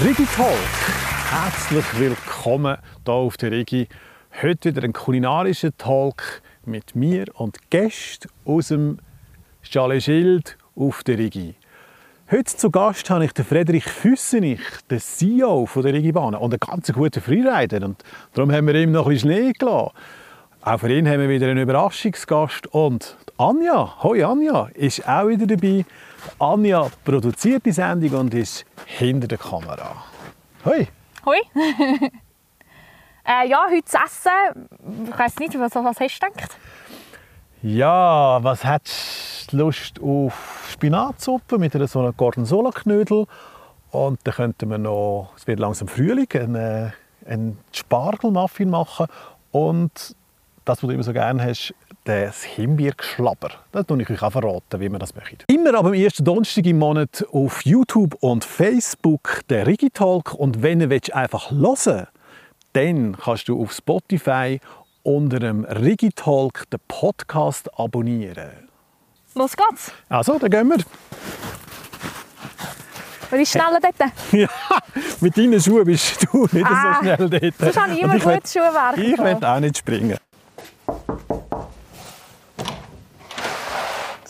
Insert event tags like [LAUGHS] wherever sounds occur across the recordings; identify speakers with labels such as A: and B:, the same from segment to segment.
A: Rigi Talk. Herzlich willkommen hier auf der Rigi. Heute wieder ein kulinarischer Talk mit mir und Gästen aus dem Chalet Schild auf der Rigi. Heute zu Gast habe ich den Frederik Füssenich, den CEO von der Rigibahn und einen ganz guten Freerider. Und darum haben wir ihm noch ein bisschen Schnee gelassen. Auch für ihn haben wir wieder einen Überraschungsgast. Und Anja, hoi Anja, ist auch wieder dabei. Anja produziert die Sendung und ist hinter der Kamera. Hoi!
B: Hoi. [LAUGHS] äh, ja, heute zu essen. Ich weiß nicht, was, was hast du gedacht?
A: Ja, was hättest du Lust auf Spinatsuppe mit einer so einer Gorgonzola-Knödel? Und dann könnten wir noch, es wird langsam Frühling, einen, einen Spargelmuffin machen und das, was du immer so gerne hast, das Himbeergeschlabber. Das tue ich euch auch verraten, wie man das möchte. Immer am ersten Donnerstag im Monat auf YouTube und Facebook der Rigitalk. Und wenn du einfach hören willst, dann kannst du auf Spotify unter dem Rigitalk den Podcast abonnieren.
B: Los geht's.
A: Also, dann gehen wir.
B: Wer ist schneller dort? [LAUGHS]
A: Ja, mit deinen Schuhen bist du nicht
B: Ah,
A: so schnell dort.
B: Sonst habe ich immer
A: ich
B: gutes Schuhwerk.
A: Ich will auch nicht springen.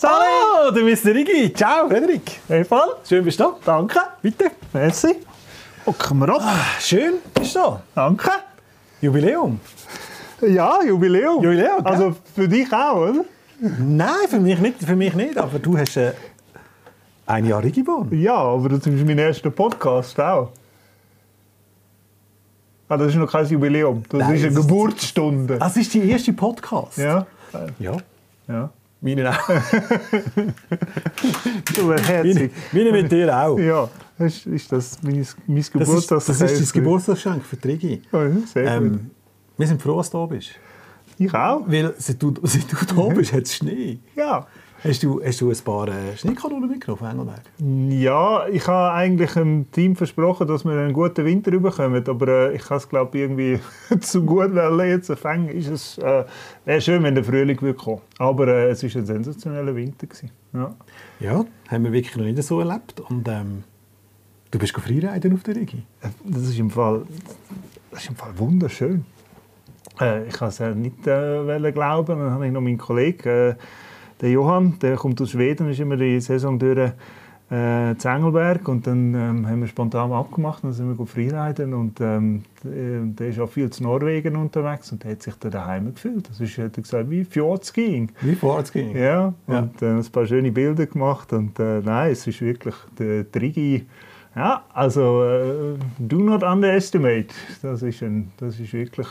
A: Ah, du bist der Rigi. Ciao, Frederik.
C: Hey, Fall.
A: Schön bist du da.
C: Danke.
A: Bitte.
C: Merci. Hocken wir ab.
A: Schön bist du da.
C: Danke.
A: Jubiläum.
C: Ja, Jubiläum.
A: Jubiläum, gell?
C: Also für dich auch, oder?
A: Nein, für mich nicht, für mich nicht. Aber du hast äh, ein Jahr Rigibahn.
C: Ja, aber das ist mein erster Podcast auch. Ah, das ist noch kein Jubiläum. Das
A: Nein,
C: ist eine Geburtsstunde.
A: Das ist die erste Podcast.
C: Ja.
A: Ja.
C: Ja.
A: Meine auch. [LAUGHS]
C: Du wärst
A: Meine,
C: herzig.
A: meine mit dir auch.
C: Ja, ist, ist das mein, mein
A: Das ist, das ist dein Geburtstagsgeschenk für die Rigi.
C: Ja, sehr gut.
A: Ähm, wir sind froh, dass du da bist.
C: Ich auch.
A: Weil seit du, seit du da [LAUGHS] bist, hat es Schnee.
C: Ja.
A: Hast du, hast du ein paar äh, Schneekanonen mitgenommen von Engelberg?
C: Ja, ich habe eigentlich dem Team versprochen, dass wir einen guten Winter bekommen, aber äh, ich habe es glaube irgendwie [LAUGHS] zu gut weil jetzt fangen ist es äh, wäre schön, wenn der Frühling würde kommen. Aber äh, es ist ein sensationeller Winter gewesen. Ja.
A: Ja, haben wir wirklich noch nicht so erlebt. Und ähm, du bist Freiriden auf der Rigi.
C: Äh, Das ist im Fall, das ist im Fall wunderschön. Äh, ich kann es nicht äh, wollen glauben. Dann habe ich noch meinen Kollegen, äh, der Johann, der kommt aus Schweden, ist immer die Saison durch äh, zu Engelberg und dann ähm, haben wir spontan abgemacht und dann sind wir freiriden und ähm, der, der ist auch viel zu Norwegen unterwegs und der hat sich da daheim gefühlt. Das ist, hat er gesagt, wie Fjordskiing.
A: Wie ging.
C: Ja,
A: Ja.
C: und äh, ein paar schöne Bilder gemacht und äh, nein, es ist wirklich der Trigi. Ja, also äh, do not underestimate. Das ist, ein, das ist wirklich,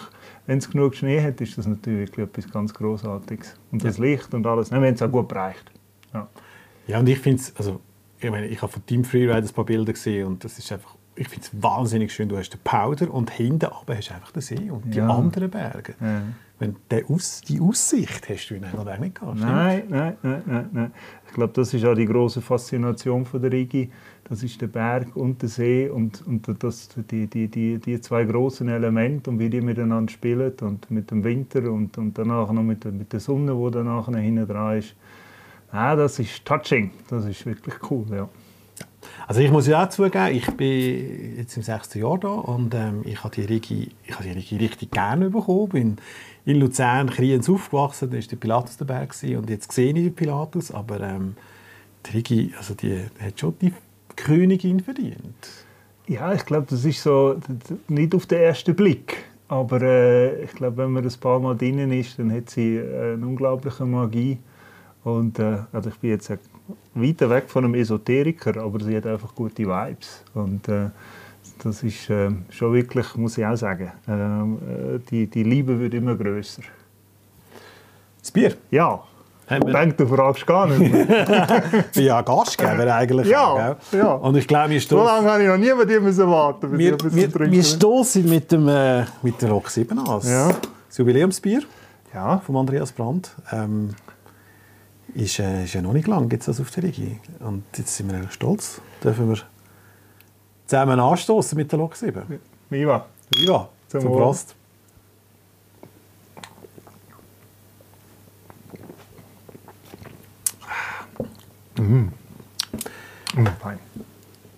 C: wenn es genug Schnee hat, ist das natürlich etwas ganz Großartiges. Und das Licht und alles, wenn es auch gut bereicht. Ja.
A: Ja, und ich finde es, also, ich meine, ich habe von Team Freeride ein paar Bilder gesehen und das ist einfach, ich finde es wahnsinnig schön. Du hast den Powder und hinten aber hast du einfach den See und die
C: Ja.
A: anderen Berge.
C: Ja.
A: Wenn der Aus, die Aussicht hast du in Engelberg nicht gehabt.
C: Nein, nein, nein, nein, nein. Ich glaube, das ist auch die große Faszination von der Rigi. Das ist der Berg und der See und, und das, die, die, die, die zwei großen Elemente und wie die miteinander spielen und mit dem Winter und, und danach noch mit der, mit der Sonne, die danach hinten dran ist. Ah, das ist touching. Das ist wirklich cool, ja.
A: Also ich muss ja auch zugeben, ich bin jetzt im sechsten Jahr da und ähm, ich habe die Rigi, ich habe die Rigi richtig gerne bekommen. Bin in Luzern, Kriens aufgewachsen, da war der Pilatus dabei gewesen, und jetzt sehe ich den Pilatus, aber ähm, die Rigi, also die hat schon die Königin verdient.
C: Ja, ich glaube, das ist so nicht auf den ersten Blick. Aber äh, ich glaube, wenn man ein paar Mal drinnen ist, dann hat sie äh, eine unglaubliche Magie. Und äh, also ich bin jetzt weiter weg von einem Esoteriker, aber sie hat einfach gute Vibes. Und äh, das ist äh, schon wirklich, muss ich auch sagen, äh, die, die Liebe wird immer größer.
A: Das Bier.
C: Ja, ich denke, du fragst gar nicht. mehr.
A: Ich [LAUGHS] bin ja Gastgeber eigentlich.
C: Ja,
A: auch,
C: ja.
A: Und ich glaube, wir
C: so
A: stoßen
C: lange habe ich noch nie bei dir müssen warten.
A: wir, wir, wir stoßen mit dem äh, mit der Lok 7 an.
C: Ja.
A: Das Jubiläumsbier.
C: Ja,
A: vom Andreas Brandt. Ähm, ist, äh, ist ja noch nicht lang, gibt es das auf der Rigi. Und jetzt sind wir eigentlich stolz, dürfen wir zusammen anstoßen mit der Lok 7.
C: Viva.
A: Viva,
C: Zum
A: zum. Prost.
C: Mm, fein.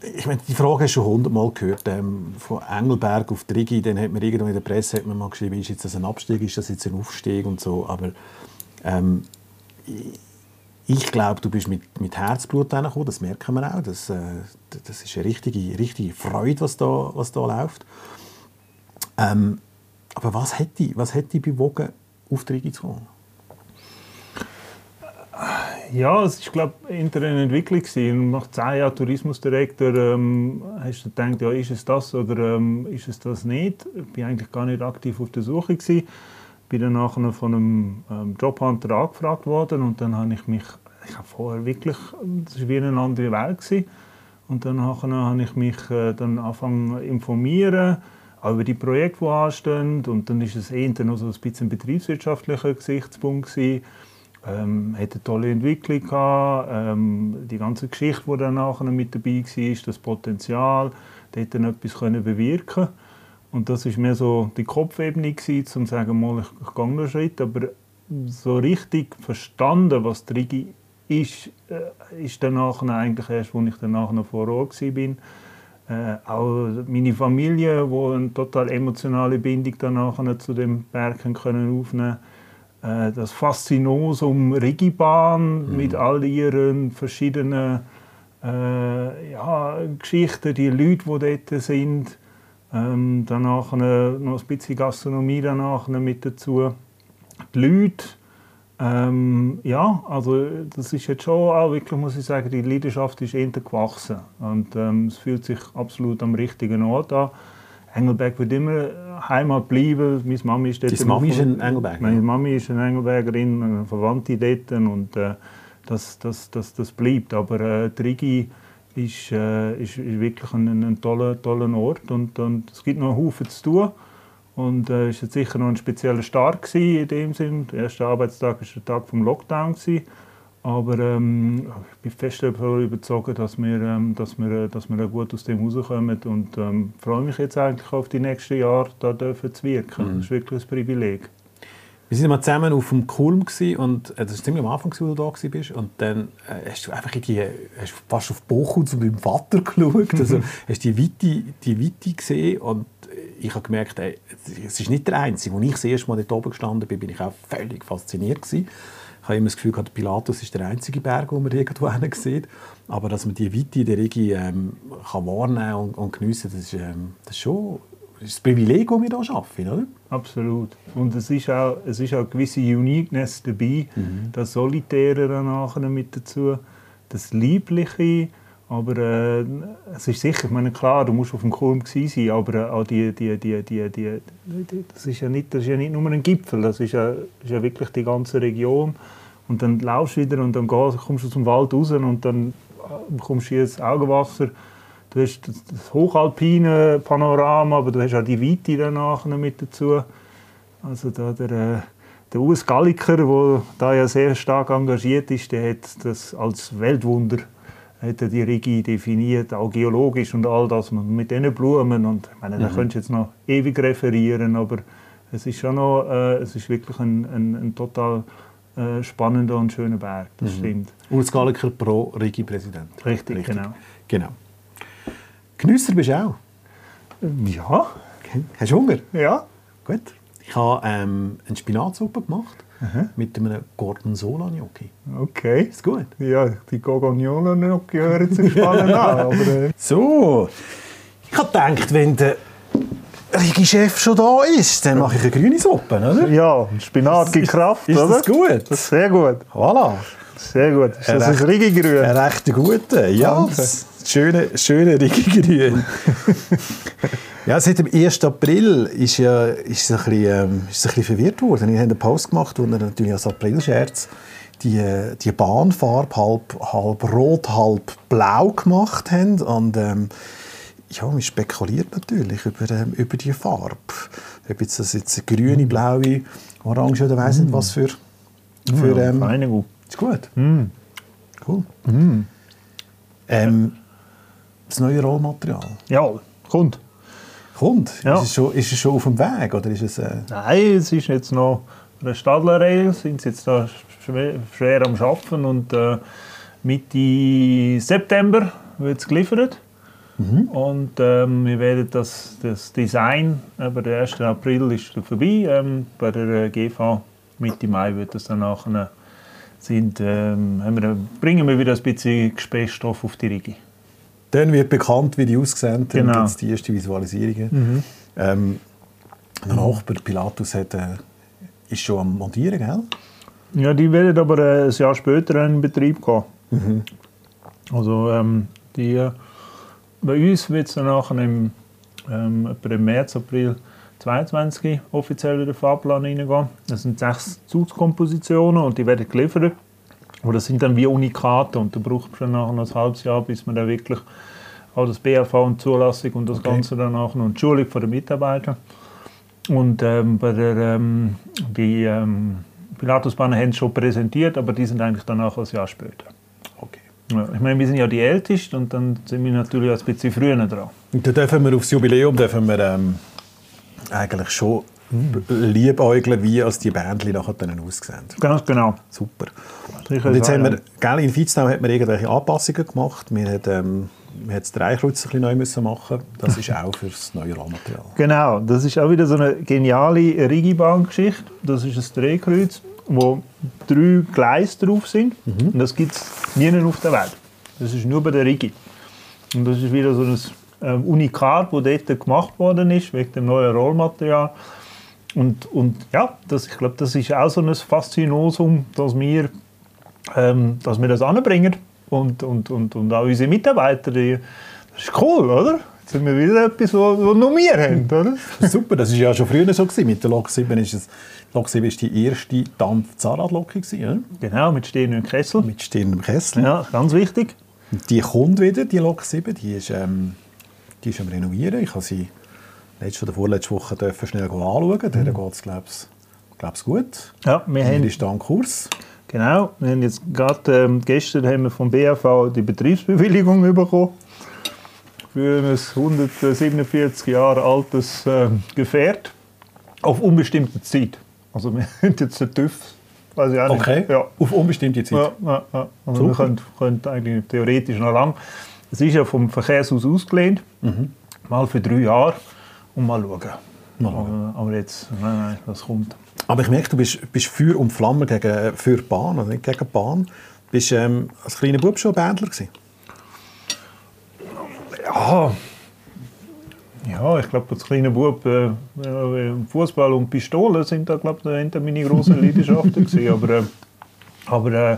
A: ich meine, die Frage hast du schon hundertmal gehört. Ähm, von Engelberg auf Trigi, dann hat man irgendwo in der Presse hat man mal geschrieben, ist jetzt das ein Abstieg, ist das jetzt ein Aufstieg und so. Aber ähm, ich glaube, du bist mit, mit Herzblut hergekommen, das merken wir auch. Das, äh, das ist eine richtige, richtige Freude, was da, was da läuft. Ähm, aber was hat dich, was dich bewogen, auf die Rigi zu kommen?
C: Ja, es war, glaube ich, eine Entwicklung. Gewesen. Nach zehn Jahren Tourismusdirektor ähm, hast du gedacht, ja, ist es das oder ähm, ist es das nicht? Ich war eigentlich gar nicht aktiv auf der Suche. Gewesen. Bin dann nachher von einem ähm, Jobhunter angefragt worden und dann habe ich mich, ich habe vorher wirklich, das war wie eine andere Welt. Gewesen. Und dann habe ich mich äh, dann angefangen informieren, auch über die Projekte, die anstehen. Und dann ist es eher noch so ein bisschen ein betriebswirtschaftlicher Gesichtspunkt gewesen ähm, hat eine tolle Entwicklung gehabt. Ähm, die ganze Geschichte, die dann nachher mit dabei war, das Potenzial, dort dann etwas können bewirken Und das war mehr so die Kopfebene, gewesen, um zu sagen, mal, ich, ich gehe einen Schritt. Aber so richtig verstanden, was die Rigi ist, äh, ist dann eigentlich erst, als ich dann nachher vor Ort war. Äh, auch meine Familie, die eine total emotionale Bindung dann zu dem Berg können aufnehmen äh, das Faszinosum Rigibahn mhm. mit all ihren verschiedenen äh, ja, Geschichten, die Leute, die dort sind. Ähm, danach noch ein bisschen Gastronomie danach mit dazu. Die Leute, ähm, ja, also das ist jetzt schon auch wirklich, muss ich sagen, die Leidenschaft ist eher gewachsen und ähm, es fühlt sich absolut am richtigen Ort an. Engelberg wird immer Heimat bleiben. Meine Mami ist dort.
A: Deine Mami ist ein Engelberger?
C: Meine Mami ist eine Engelbergerin, eine Verwandte dort und äh, das, das, das, das bleibt. Aber äh, Trigi ist, äh, ist, ist, wirklich ein, ein toller, toller Ort und, und es gibt noch einen Haufen zu tun. Und äh, es war sicher noch ein spezieller Start in dem Sinn. Der erste Arbeitstag war der Tag vom Lockdown. Gewesen. Aber ähm, ich bin fest davon überzeugt, dass wir, ähm, dass, wir, dass wir gut aus dem rauskommen und ähm, freue mich jetzt eigentlich auf die nächsten Jahre, da dürfen zu wirken. Mhm. Das ist wirklich ein Privileg.
A: Wir waren mal zusammen auf dem Kulm und äh, das war ziemlich am Anfang, als du da warst. Und dann äh, hast du einfach in die, hast fast auf Bochum zu meinem Vater [LAUGHS] geschaut. Also, hast die Weite, die Weite gesehen und ich habe gemerkt, ey, es ist nicht der Einzige. Als ich das erste Mal dort oben gestanden bin, bin ich auch völlig fasziniert gewesen. Ich habe immer das Gefühl, der Pilatus ist der einzige Berg, den man irgendwo [LAUGHS] sieht. Aber dass man die Weite der Rigi ähm, kann wahrnehmen und, und geniessen kann, das ist, ähm, das ist schon ist das Privileg, das wir hier arbeiten, oder?
C: Absolut. Und es ist auch, es ist auch eine gewisse Uniqueness dabei, mhm. das Solitäre danach mit dazu, das Liebliche, aber äh, es ist sicher, ich meine, klar, du musst auf dem Kulm sein, aber äh, auch die, die, die, die, die, das, ist ja nicht, das ist ja nicht nur ein Gipfel, das ist ja, ist ja wirklich die ganze Region. Und dann laufst du wieder und dann gehst, kommst du zum Wald raus und dann äh, kommst du ins Augenwasser. Du hast das hochalpine Panorama, aber du hast auch die Weite danach mit dazu. Also da der, äh, der Urs Galliker, der da ja sehr stark engagiert ist, der hat das als Weltwunder hat er die Regie definiert, auch geologisch und all das mit diesen Blumen. Und ich meine, da mhm. könntest du jetzt noch ewig referieren, aber es ist schon noch, äh, es ist wirklich ein, ein, ein total äh, spannender und schöner Berg, das mhm. stimmt.
A: Urs Galliker pro Regie-Präsident.
C: Richtig, Richtig, genau.
A: genau. Genüsser bist du auch?
C: Ja.
A: Okay. Hast du Hunger?
C: Ja.
A: Gut. Ich habe ähm, eine Spinatsuppe gemacht Aha. mit einem Gorgonzola Gnocchi.
C: Okay.
A: Ist gut?
C: Ja, die Gorgonzola Gnocchi hören sich spannend [LAUGHS] an. Aber, äh.
A: So, ich habe gedacht, wenn der Rigi-Chef schon da ist, dann mache ich eine grüne Suppe, oder?
C: Ja, Spinat gibt Kraft,
A: ist, ist
C: oder?
A: Ist das gut?
C: Das ist sehr gut.
A: Voilà.
C: Sehr gut. Ist das ein Rigi-Grün?
A: Ein recht guter, ja. Schöne, schöne Rigi-Grün. [LAUGHS] Ja, seit dem 1. April ist, ja, ist, es ein bisschen, ähm, ist es ein bisschen verwirrt worden. Ich habe einen Post gemacht, wo er natürlich als Aprilscherz die, die Bahnfarbe halb, halb rot, halb blau gemacht haben. Und ähm, ja, man spekuliert natürlich über, ähm, über die Farbe. Ob jetzt das jetzt grüne, blaue, orange oder weiss nicht was für... für
C: ähm,
A: ist gut.
C: Mm.
A: Cool. Mm. Ähm, das neue Rollmaterial.
C: Ja, kommt
A: kommt? Ja. Ist, es schon, ist es schon auf dem Weg? Oder ist es, äh...
C: Nein, es ist jetzt noch eine Stadlerrail, sind sie jetzt da schwer, schwer am Arbeiten und äh, Mitte September wird es geliefert. Und ähm, wir werden das, das Design, aber der 1. April ist vorbei. Ähm, bei der äh, GV Mitte Mai wird das dann nachher sind, ähm, wir, bringen wir wieder ein bisschen Gesprächsstoff auf die Rigi.
A: Dann wird bekannt, wie die aussehen. Dann
C: Genau.
A: gibt es die ersten Visualisierungen. Ähm, der Nachbar Pilatus hat, äh, ist schon am Montieren, gell?
C: Ja, die werden aber äh, ein Jahr später in Betrieb gehen. Also ähm, die, äh, bei uns wird es dann nachher im, ähm, im März, April 22 offiziell in den Fahrplan reingehen. Das sind sechs Zugskompositionen und die werden geliefert. Aber das sind dann wie Unikate und da braucht man schon nachher noch ein halbes Jahr, bis man dann wirklich auch das BAV und Zulassung und das
A: Okay.
C: Ganze dann nachher und die Schulung der Mitarbeiter. Und ähm, bei der, ähm, die ähm, Pilatusbahnen haben es schon präsentiert, aber die sind eigentlich danach ein Jahr später.
A: Okay.
C: Ja, ich meine, wir sind ja die Ältesten und dann sind wir natürlich auch ein bisschen früher dran.
A: Und dann dürfen wir aufs Jubiläum dürfen wir, ähm, eigentlich schon liebäugeln, wie als die Bändchen nachher dann aussehen.
C: Ganz genau.
A: Super.
C: Sicher
A: Und jetzt haben wir, gell, in Vietnam hat man irgendwelche Anpassungen gemacht. Wir haben, ähm, wir haben das Dreikreuz ein bisschen neu müssen machen. Das ist auch für das neue Rollmaterial. [LAUGHS]
C: Genau, das ist auch wieder so eine geniale Rigibahn-Geschichte. Das ist ein Drehkreuz, wo drei Gleise drauf sind. Und das gibt es nirgends auf der Welt. Das ist nur bei der Rigi. Und das ist wieder so ein ähm, Unikat, das dort gemacht worden ist, wegen dem neuen Rollmaterial. Und, und ja, das, ich glaube, das ist auch so ein Faszinosum, dass wir, ähm, dass wir das anbringen. Und, und, und, und auch unsere Mitarbeiter, die, das ist cool, oder? Jetzt sind wir wieder etwas, was nur wir haben, oder? [LAUGHS]
A: Super, das war ja schon früher so. Gewesen. Mit der Lok 7 ist es, Lok 7 ist die erste Dampf-Zahnradlok. Ja?
C: Genau, mit Stirn und Kessel.
A: Mit stehendem Kessel.
C: Ja, ganz wichtig.
A: Und Die kommt wieder, die Lok 7. Die ist, ähm, die ist am Renovieren. Ich habe sie letzte oder vorletzte Woche dürfen schnell anschauen. Da geht es, glaube ich, gut.
C: Ja, wir haben,
A: ist da am Kurs.
C: genau, wir haben jetzt gerade ähm, gestern haben wir vom BAV die Betriebsbewilligung bekommen für ein 147 Jahre altes ähm, Gefährt auf unbestimmte Zeit. Also [LAUGHS] wir haben jetzt den TÜV, weiß ich auch nicht.
A: Okay,
C: Ja.
A: auf unbestimmte Zeit.
C: Ja, ja, ja. Also wir können, können eigentlich theoretisch noch lang. Es ist ja vom Verkehrshaus ausgelehnt, mal für drei Jahre und mal schauen.
A: Mal schauen.
C: Aber, jetzt, nein, nein, das kommt.
A: Aber ich merke, du bist, bist für und Flamme gegen, für die Bahn, also nicht gegen die Bahn. Bist ähm, als kleiner Bub schon Bändler gewesen?
C: Ja, ja ich glaube, als kleiner Bub, äh, ja, Fußball und Pistole sind da, glaube ich, meine grossen Leidenschaften gewesen. Aber, äh, aber äh,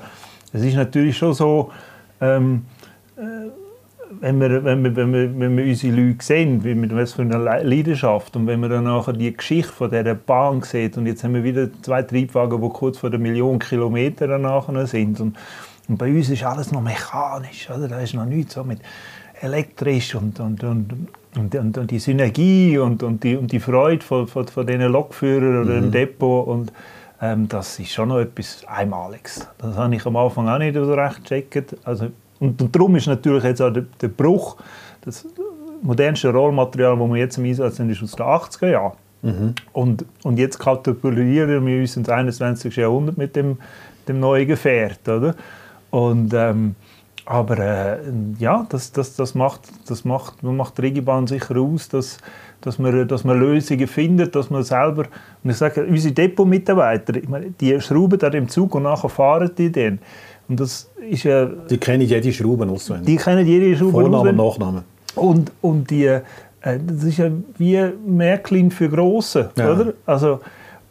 C: es ist natürlich schon so, ähm, äh, wenn wir, wenn, wir, wenn, wir, wenn wir unsere Leute sehen, wie mit was für einer Le- Leidenschaft und wenn man dann nachher die Geschichte von dieser Bahn sieht und jetzt haben wir wieder zwei Triebwagen, die kurz vor der Million Kilometer danach sind und, und bei uns ist alles noch mechanisch, oder? da ist noch nichts so mit elektrisch und, und, und, und, und, die Synergie und, und, die, und die Freude von, von, von diesen Lokführern oder dem Depot und ähm, das ist schon noch etwas Einmaliges. Das habe ich am Anfang auch nicht so recht gecheckt. Also, und, und darum ist natürlich jetzt auch der, der Bruch, das modernste Rollmaterial, das wir jetzt im Einsatz haben, ist aus den 80er Jahren. Und, und jetzt katapultieren wir uns ins 21. Jahrhundert mit dem, dem neuen Gefährt. Oder? Und, ähm, aber äh, ja, das, das, das, macht, das macht, macht die Regibahn sicher aus, dass, dass, man, dass man Lösungen findet, dass man selber, und ich sage, unsere Depot-Mitarbeiter, die schrauben da im Zug und nachher fahren die dann. Und das ist ja,
A: Die kennen jede Schraube auswendig.
C: die kennen jede Schraube
A: Vorname und
C: auswendig.
A: Nachname.
C: Und, und die, äh, das ist ja wie Märklin für Grosse,
A: Ja.
C: oder? Also,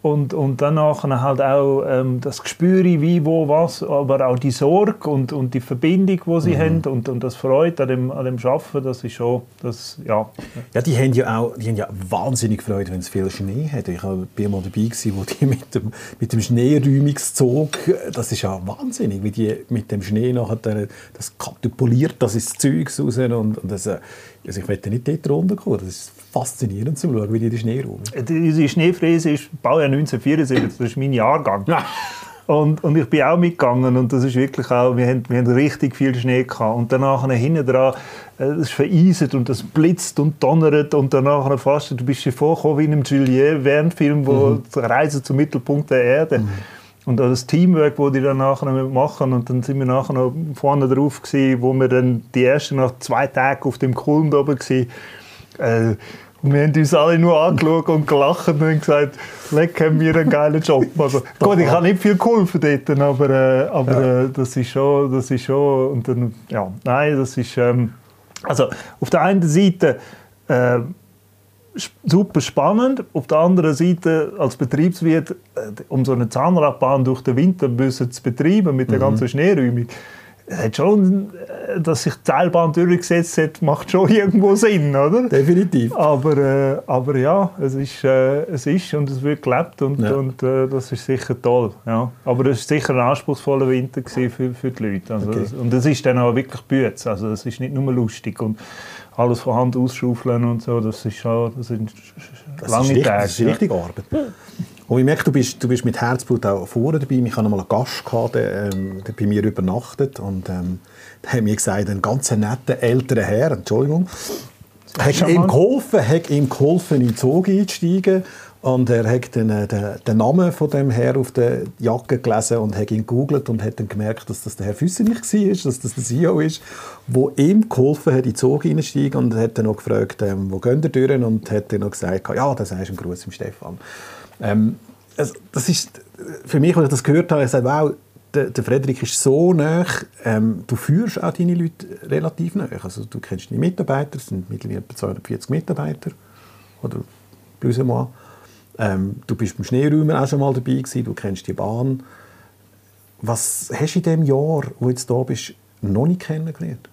C: und, und dann nachher halt auch ähm, das Gespür, wie, wo, was, aber auch die Sorge und, und die Verbindung, die sie haben und, und das Freude an dem, an dem Arbeiten, das ist schon, das, ja.
A: Ja, die haben ja auch die haben ja wahnsinnig Freude, wenn es viel Schnee hat. Ich war mal dabei, gewesen, wo die [LAUGHS] mit dem, mit dem Schneeräumungszug, das ist ja wahnsinnig, wie die mit dem Schnee nachher das katapultiert das ins Zeug raus. Und, und das, äh, also ich möchte nicht dort runterkommen. Das ist faszinierend zu schauen, wie die den Schnee räumen.
C: Die- Unsere Schneefräse ist Baujahr 1974, das ist mein Jahrgang. Und, und ich bin auch mitgegangen und das ist wirklich auch, wir haben, wir haben richtig viel Schnee gehabt. Und danach hinten dran, äh, es ist vereiset und es blitzt und donnert und danach fast, du bist dir vorgekommen wie in einem Juliet Verne-Film, wo die Reise zum Mittelpunkt der Erde. und auch das Teamwork, das die dann nachher machen und dann sind wir nachher noch vorne drauf gewesen, wo wir dann die ersten nach zwei Tagen auf dem Kulm oben waren. Äh, und wir haben uns alle nur angeschaut und gelacht und haben gesagt, leck, haben wir einen geilen Job. Also, gut, ich habe nicht viel geholfen dort, aber, äh, aber ja. äh, das ist schon, das ist schon, und dann, ja, nein, das ist, ähm, also auf der einen Seite äh, super spannend, auf der anderen Seite als Betriebswirt, äh, um so eine Zahnradbahn durch den Winter zu betreiben mit der mhm. ganzen Schneeräumung, hat schon, äh, dass sich die Seilbahn durchgesetzt hat, macht schon [LAUGHS] irgendwo Sinn, oder?
A: Definitiv.
C: Aber, äh, aber ja, es ist, äh, es ist und es wird gelebt und, ja. und äh, das ist sicher toll. Ja. Aber es war sicher ein anspruchsvoller Winter für, für die Leute. Also, okay. Und es ist dann auch wirklich Bütz, also es ist nicht nur lustig. Und alles von Hand ausschaufeln und so, das ist schon das sind
A: das lange ist richtig, Tage. Das ist richtig Arbeit. [LAUGHS] Und ich merke, du bist, du bist mit Herzblut auch vorne dabei. Ich hatte mal einen Gast, gehabt, der, ähm, der bei mir übernachtet. Und ähm, der hat mir gesagt, ein ganz netter älterer Herr, Entschuldigung, hat ihm geholfen, hat ihm geholfen, in den Zug einzusteigen. Und er hat den, äh, den, den, Namen von dem Herr auf der Jacke gelesen und hat ihn gegoogelt und hat dann gemerkt, dass das der Herr Füssenich war, dass das der CEO ist, der ihm geholfen hat, in den Zug einzusteigen. Und hat dann noch gefragt, ähm, wo gehen ihr durch? Und hat dann noch gesagt, ja, das ist ein Gruß im Stefan. Ähm, also das ist für mich, als ich das gehört habe, ich sage, wow, der, der Frederik ist so nah, ähm, du führst auch deine Leute relativ nah. Also du kennst deine Mitarbeiter, es sind mittlerweile etwa 240 Mitarbeiter, oder plus ou ähm, du bist beim Schneeräumen auch schon mal dabei gewesen, du kennst die Bahn. Was hast du in dem Jahr, wo du jetzt da bist, noch nicht kennengelernt?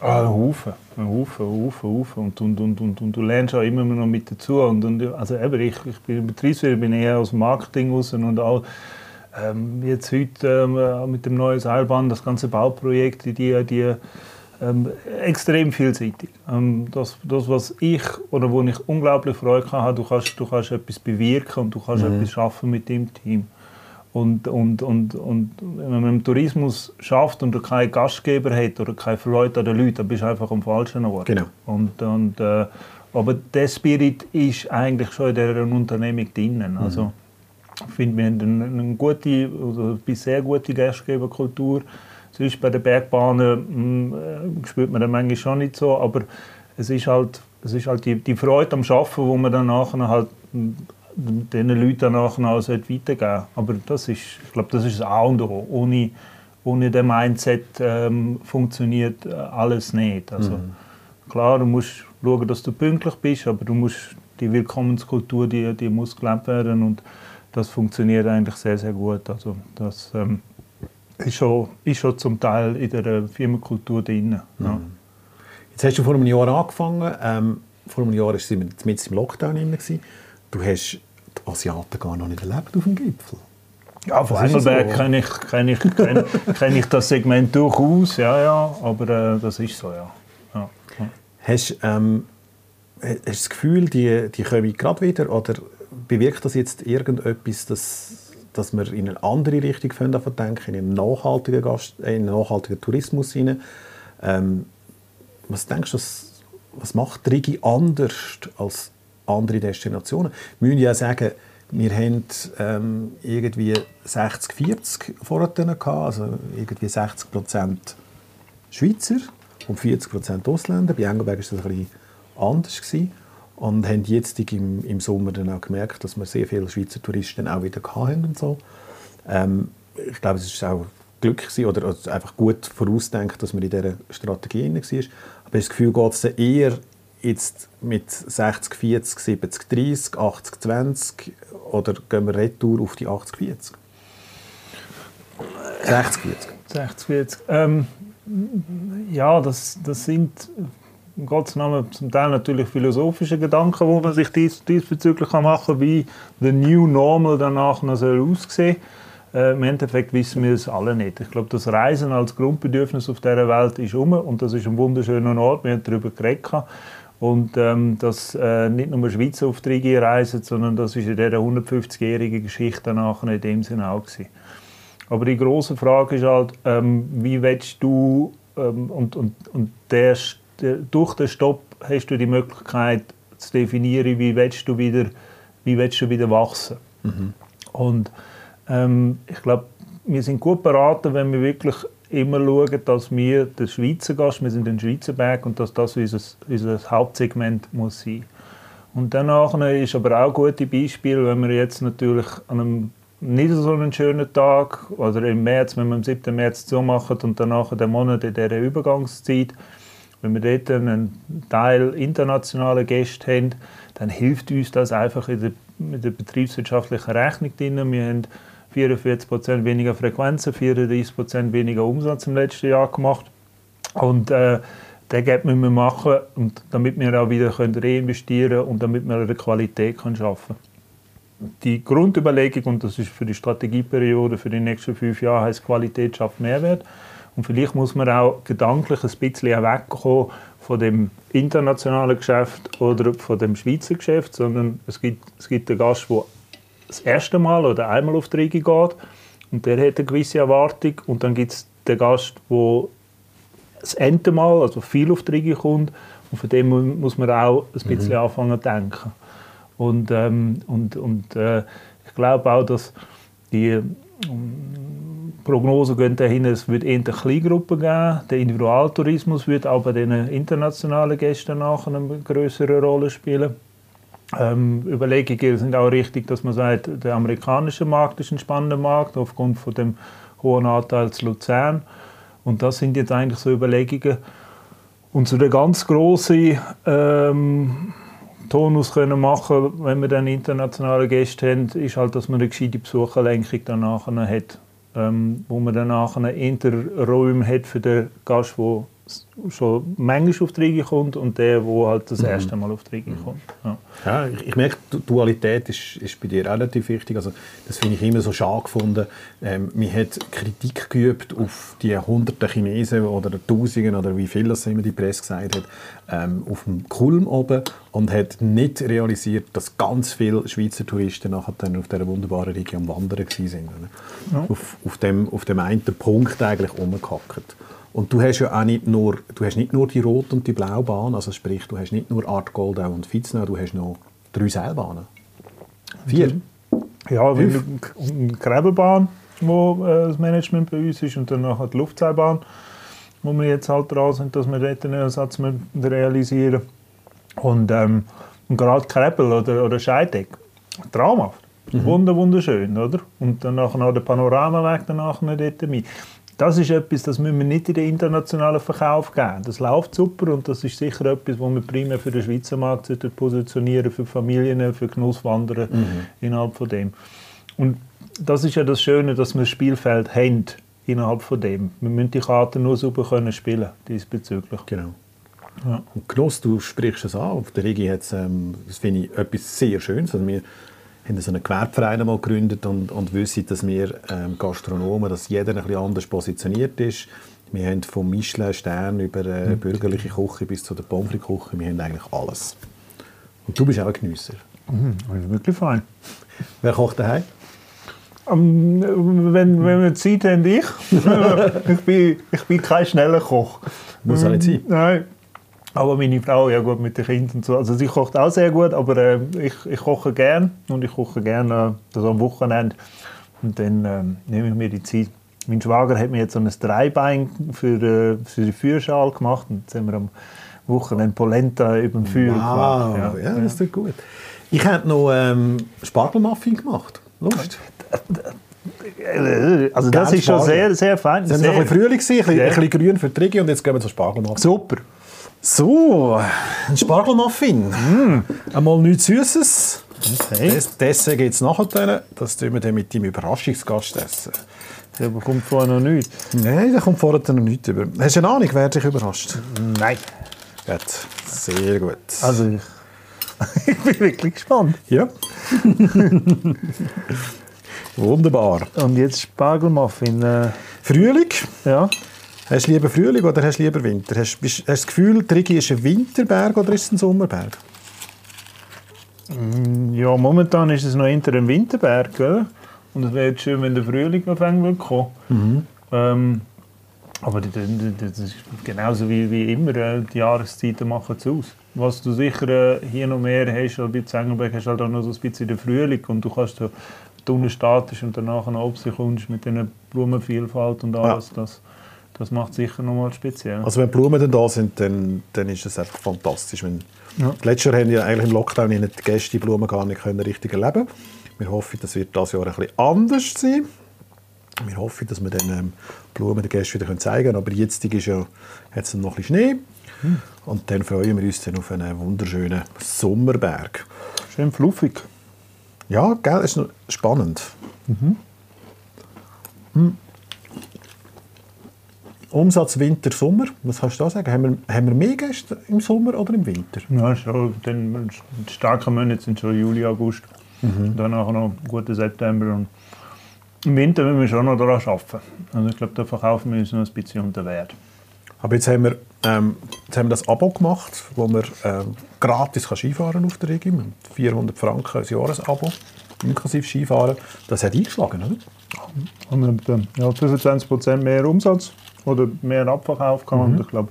C: Ah, ein Haufen, ein Haufen, ein Haufen, Haufen. Und, und, und, und, und du lernst auch immer noch mit dazu. Und, und, also eben, ich, ich bin Betriebswirt, bin eher aus dem Marketing raus und auch ähm, jetzt heute ähm, mit dem neuen Seilbahn, das ganze Bauprojekt, die, die ähm, extrem vielseitig. Ähm, das, das, was ich oder wo ich unglaublich Freude hatte, du kannst, du kannst etwas bewirken und du kannst mhm. etwas schaffen mit dem Team. Und, und, und, und wenn man im Tourismus schafft und keinen Gastgeber hat oder keine Freude an den Leuten, dann bist du einfach am falschen Ort.
A: Genau.
C: Und, und, äh, aber der Spirit ist eigentlich schon in dieser Unternehmung drin. Mhm. Also, ich finde, wir haben eine, eine gute, also eine sehr gute Gastgeberkultur. Sonst bei den Bergbahnen mh, hm, äh, spürt man das manchmal schon nicht so, aber es ist halt, es ist halt die, die Freude am Arbeiten, wo man dann nachher halt hm, den Leuten danach noch weitergeben Aber das ist, ich glaube, das ist das A und O. Ohne, ohne den Mindset ähm, funktioniert äh, alles nicht. Also, mhm. Klar, du musst schauen, dass du pünktlich bist, aber du musst die Willkommenskultur, die, die muss gelebt werden und das funktioniert eigentlich sehr, sehr gut. Also das ähm, ist, schon, ist schon zum Teil in der Firmenkultur drin. Mhm. Ja.
A: Jetzt hast du vor einem Jahr angefangen. Ähm, vor einem Jahr waren wir mit im Lockdown. Du hast die Asiaten gar noch nicht erlebt auf dem Gipfel.
C: Ja, von Engelberg so? kenne ich, kenn ich, kenn, [LAUGHS] kenn ich das Segment durchaus, ja, ja, aber äh, das ist so, ja. ja.
A: Hast, ähm, hast du das Gefühl, die, die kommen gerade wieder oder bewirkt das jetzt irgendetwas, dass, dass wir in eine andere Richtung denken, in einen nachhaltigen, Gast, in einen nachhaltigen Tourismus hinein? Ähm, was denkst du, was, was macht Rigi anders als andere Destinationen. Wir müssen ja sagen, wir haben ähm, irgendwie 60-40 vorher gehabt, also irgendwie 60% Schweizer und 40% Ausländer. Bei Engelberg war das ein bisschen anders. Gewesen. Und haben jetzt im, im Sommer dann auch gemerkt, dass wir sehr viele Schweizer Touristen auch wieder hatten und so. Ähm, ich glaube, es war auch Glück gewesen, oder einfach gut vorausdenkt, dass man in dieser Strategie war. Aber das Gefühl geht es eher jetzt mit 60, 40, 70, 30, 80, 20 oder gehen wir retour auf die 80, 40? 60, 40.
C: 60, 40. Ähm, ja, das, das sind im Gottes Namen zum Teil natürlich philosophische Gedanken, wo man sich dies, diesbezüglich machen kann, wie the new normal danach noch soll aussehen äh, Im Endeffekt wissen wir es alle nicht. Ich glaube, das Reisen als Grundbedürfnis auf dieser Welt ist um und das ist ein wunderschöner Ort. Wir haben darüber geredet. Und ähm, dass äh, nicht nur Schweizer auf die Regie reisen, sondern das ist in dieser 150-jährigen Geschichte danach in dem Sinne auch gewesen. Aber die große Frage ist halt, ähm, wie willst du ähm, und, und, und der, der, durch den Stopp hast du die Möglichkeit zu definieren, wie willst du wieder, wie willst du wieder wachsen. Mhm. Und Ähm, ich glaube, wir sind gut beraten, wenn wir wirklich immer schauen, dass wir der Schweizer Gast, wir sind ein Schweizer Berg und dass das unser, unser Hauptsegment muss sein. Und danach ist aber auch gute Beispiel, wenn wir jetzt natürlich an einem nicht so einen schönen Tag oder im März, wenn wir am 7. März zumachen und danach den Monat in dieser Übergangszeit, wenn wir dort einen Teil internationaler Gäste haben, dann hilft uns das einfach in der, in der betriebswirtschaftlichen Rechnung drin. Wir haben 44% weniger Frequenzen, 34% weniger Umsatz im letzten Jahr gemacht. Und äh, den Gap müssen wir machen, und damit wir auch wieder können reinvestieren können und damit wir eine Qualität können schaffen können. Die Grundüberlegung, und das ist für die Strategieperiode für die nächsten fünf Jahre, heißt Qualität schafft Mehrwert. Und vielleicht muss man auch gedanklich ein bisschen wegkommen von dem internationalen Geschäft oder von dem Schweizer Geschäft, sondern es gibt, es gibt einen Gast, der das erste Mal oder einmal auf die Rigi geht und der hat eine gewisse Erwartung und dann gibt es den Gast, der das Ende Mal, also viel auf die Rigi kommt und von dem muss man auch ein bisschen mhm. anfangen zu denken. Und, ähm, und, und äh, ich glaube auch, dass die ähm, Prognosen gehen dahin, es wird eher eine Kleingruppe geben. Der Individualtourismus wird auch bei den internationalen Gästen nachher eine größere Rolle spielen. Ähm, Überlegungen sind auch richtig, dass man sagt, der amerikanische Markt ist ein spannender Markt aufgrund von dem hohen Anteil zu Luzern. Und das sind jetzt eigentlich so Überlegungen. Und so der ganz große ähm, Tonus können machen, wenn wir dann internationale Gäste haben, ist halt, dass man eine gescheite Besucherlenkung danach hat, ähm, wo man danach Interräume hat für den Gast, der schon manchmal auf die Riege kommt und der, der halt das mhm. erste Mal auf die Riege mhm. kommt. Ja.
A: ja ich, ich, merke, Dualität ist, ist bei dir relativ wichtig. Also, das finde ich immer so schade gefunden. Ähm, man hat Kritik geübt auf die hunderten Chinesen oder Tausenden oder wie viel das immer die Presse gesagt hat, ähm, auf dem Kulm oben und hat nicht realisiert, dass ganz viele Schweizer Touristen nachher dann auf dieser wunderbaren am Wandern waren. Ja. Auf, auf, dem, auf dem einen Punkt eigentlich umgehackt. Und du hast ja auch nicht nur, du hast nicht nur die Rot- und die Blaubahn, also sprich, du hast nicht nur Art Goldau und Vizna, du hast noch drei Seilbahnen. Vier?
C: Ja, eine Gräbelbahn, wo äh, das Management bei uns ist, und dann noch die Luftseilbahn, wo wir jetzt halt dran sind, dass wir dort einen Ersatz realisieren. Und, ähm, und gerade Krebel oder, oder Scheideck, traumhaft. Mhm. Wunder, wunderschön, oder? Und dann noch der Panoramaweg danach dort mit das ist etwas, das müssen wir nicht in den internationalen Verkauf geben. Das läuft super und das ist sicher etwas, was wir primär für den Schweizer Markt positionieren, für Familien, für Genusswanderer mhm. innerhalb von dem. Und das ist ja das Schöne, dass wir das Spielfeld haben innerhalb von dem. Wir müssen die Karten nur super können spielen diesbezüglich.
A: Genau. Ja. Und Genuss, du sprichst es an. Auf der Regi hat es, ähm, das finde ich, etwas sehr Schönes. Also wir haben so einen Gewerbeverein mal gegründet und, und wissen, dass wir ähm, Gastronomen, dass jeder ein bisschen anders positioniert ist. Wir haben vom Michelin-Stern über äh, mhm. bürgerliche Küche bis zu der Pommes Küche, wir haben eigentlich alles. Und du bist auch ein Genüsser.
C: Mhm, das ist wirklich fein.
A: Wer kocht daheim?
C: Um, wenn, wenn wir Zeit haben, ich. [LAUGHS] ich, bin, ich bin kein schneller Koch.
A: Muss auch nicht sein.
C: Nein. Aber meine Frau, ja gut, mit den Kindern und so. Also sie kocht auch sehr gut, aber äh, ich, ich koche gern und ich koche gerne äh, das am Wochenende. Und dann äh, nehme ich mir die Zeit. Mein Schwager hat mir jetzt so ein Dreibein für, äh, für die Feuerschale gemacht und jetzt haben wir am Wochenende Polenta über dem Feuer
A: wow. gemacht. Ja, ja das ist gut. Ich habe noch ähm, Spargelmuffin gemacht. Lust?
C: Also das ist schon sehr, sehr fein.
A: Es war ein bisschen Frühling, ein bisschen, ein bisschen grün für die Regie und jetzt gehen wir zur Spargelmuffin.
C: Super.
A: So, ein Spargelmuffin. Mm. Einmal nichts Süßes.
C: Okay.
A: Das, dessen geht es nachher. Das tun wir dann mit deinem Überraschungsgast essen.
C: Der bekommt vorher noch nichts.
A: Nein, der kommt vorher noch nichts über. Hast du eine Ahnung, wer dich überrascht?
C: Nein.
A: Gut, sehr gut.
C: Also ich, [LAUGHS] ich bin wirklich gespannt.
A: Ja. [LAUGHS] Wunderbar.
C: Und jetzt Spargelmuffin. Äh,
A: Frühling.
C: Ja.
A: Hast du lieber Frühling oder hast du lieber Winter? Hast, hast du das Gefühl, Trigi ist ein Winterberg oder ist es ein Sommerberg?
C: Mm, ja, momentan ist es noch hinter ein Winterberg. Gell? Und es wäre schön, wenn der Frühling noch kommen mhm. ähm, aber das ist genauso wie, wie immer, äh, die Jahreszeiten machen es aus. Was du sicher äh, hier noch mehr hast, als bei Zengelberg, hast du halt auch noch so ein bisschen den Frühling und du kannst unten statisch und danach noch oben kommst mit dieser Blumenvielfalt und alles, das, das macht sicher nochmal speziell.
A: Also wenn Blumen dann da sind, dann, dann ist es einfach fantastisch. Wenn,
C: Ja.
A: Letztes Jahr haben ja eigentlich im Lockdown die Gäste die Blumen gar nicht können richtig erleben Wir hoffen, das wird dieses Jahr ein bisschen anders sein. Wir hoffen, dass wir dann ähm, Blumen den Gästen wieder können zeigen können. Aber jetzt ist ja, hat es noch ein bisschen Schnee. Und dann freuen wir uns dann auf einen wunderschönen Sommerberg.
C: Schön fluffig.
A: Ja, gell, das ist noch spannend. Hm. Umsatz Winter, Sommer, was kannst du da sagen? Haben wir, haben wir mehr Gäste im Sommer oder im Winter?
C: Ja, schon. Die starken Monate sind schon Juli, August. Und danach noch ein guter September. Und Im Winter müssen wir schon noch daran arbeiten. Also ich glaube, da verkaufen wir uns noch ein bisschen unter Wert.
A: Aber jetzt haben wir, ähm, jetzt haben wir das Abo gemacht, wo man ähm, gratis kann Skifahren auf der Regie. Mit 400 Franken ein Jahresabo, inklusive Skifahren. Das hat eingeschlagen, oder?
C: Mit, ähm, ja, 25% mehr Umsatz oder mehr Abverkauf kann. Und ich glaube,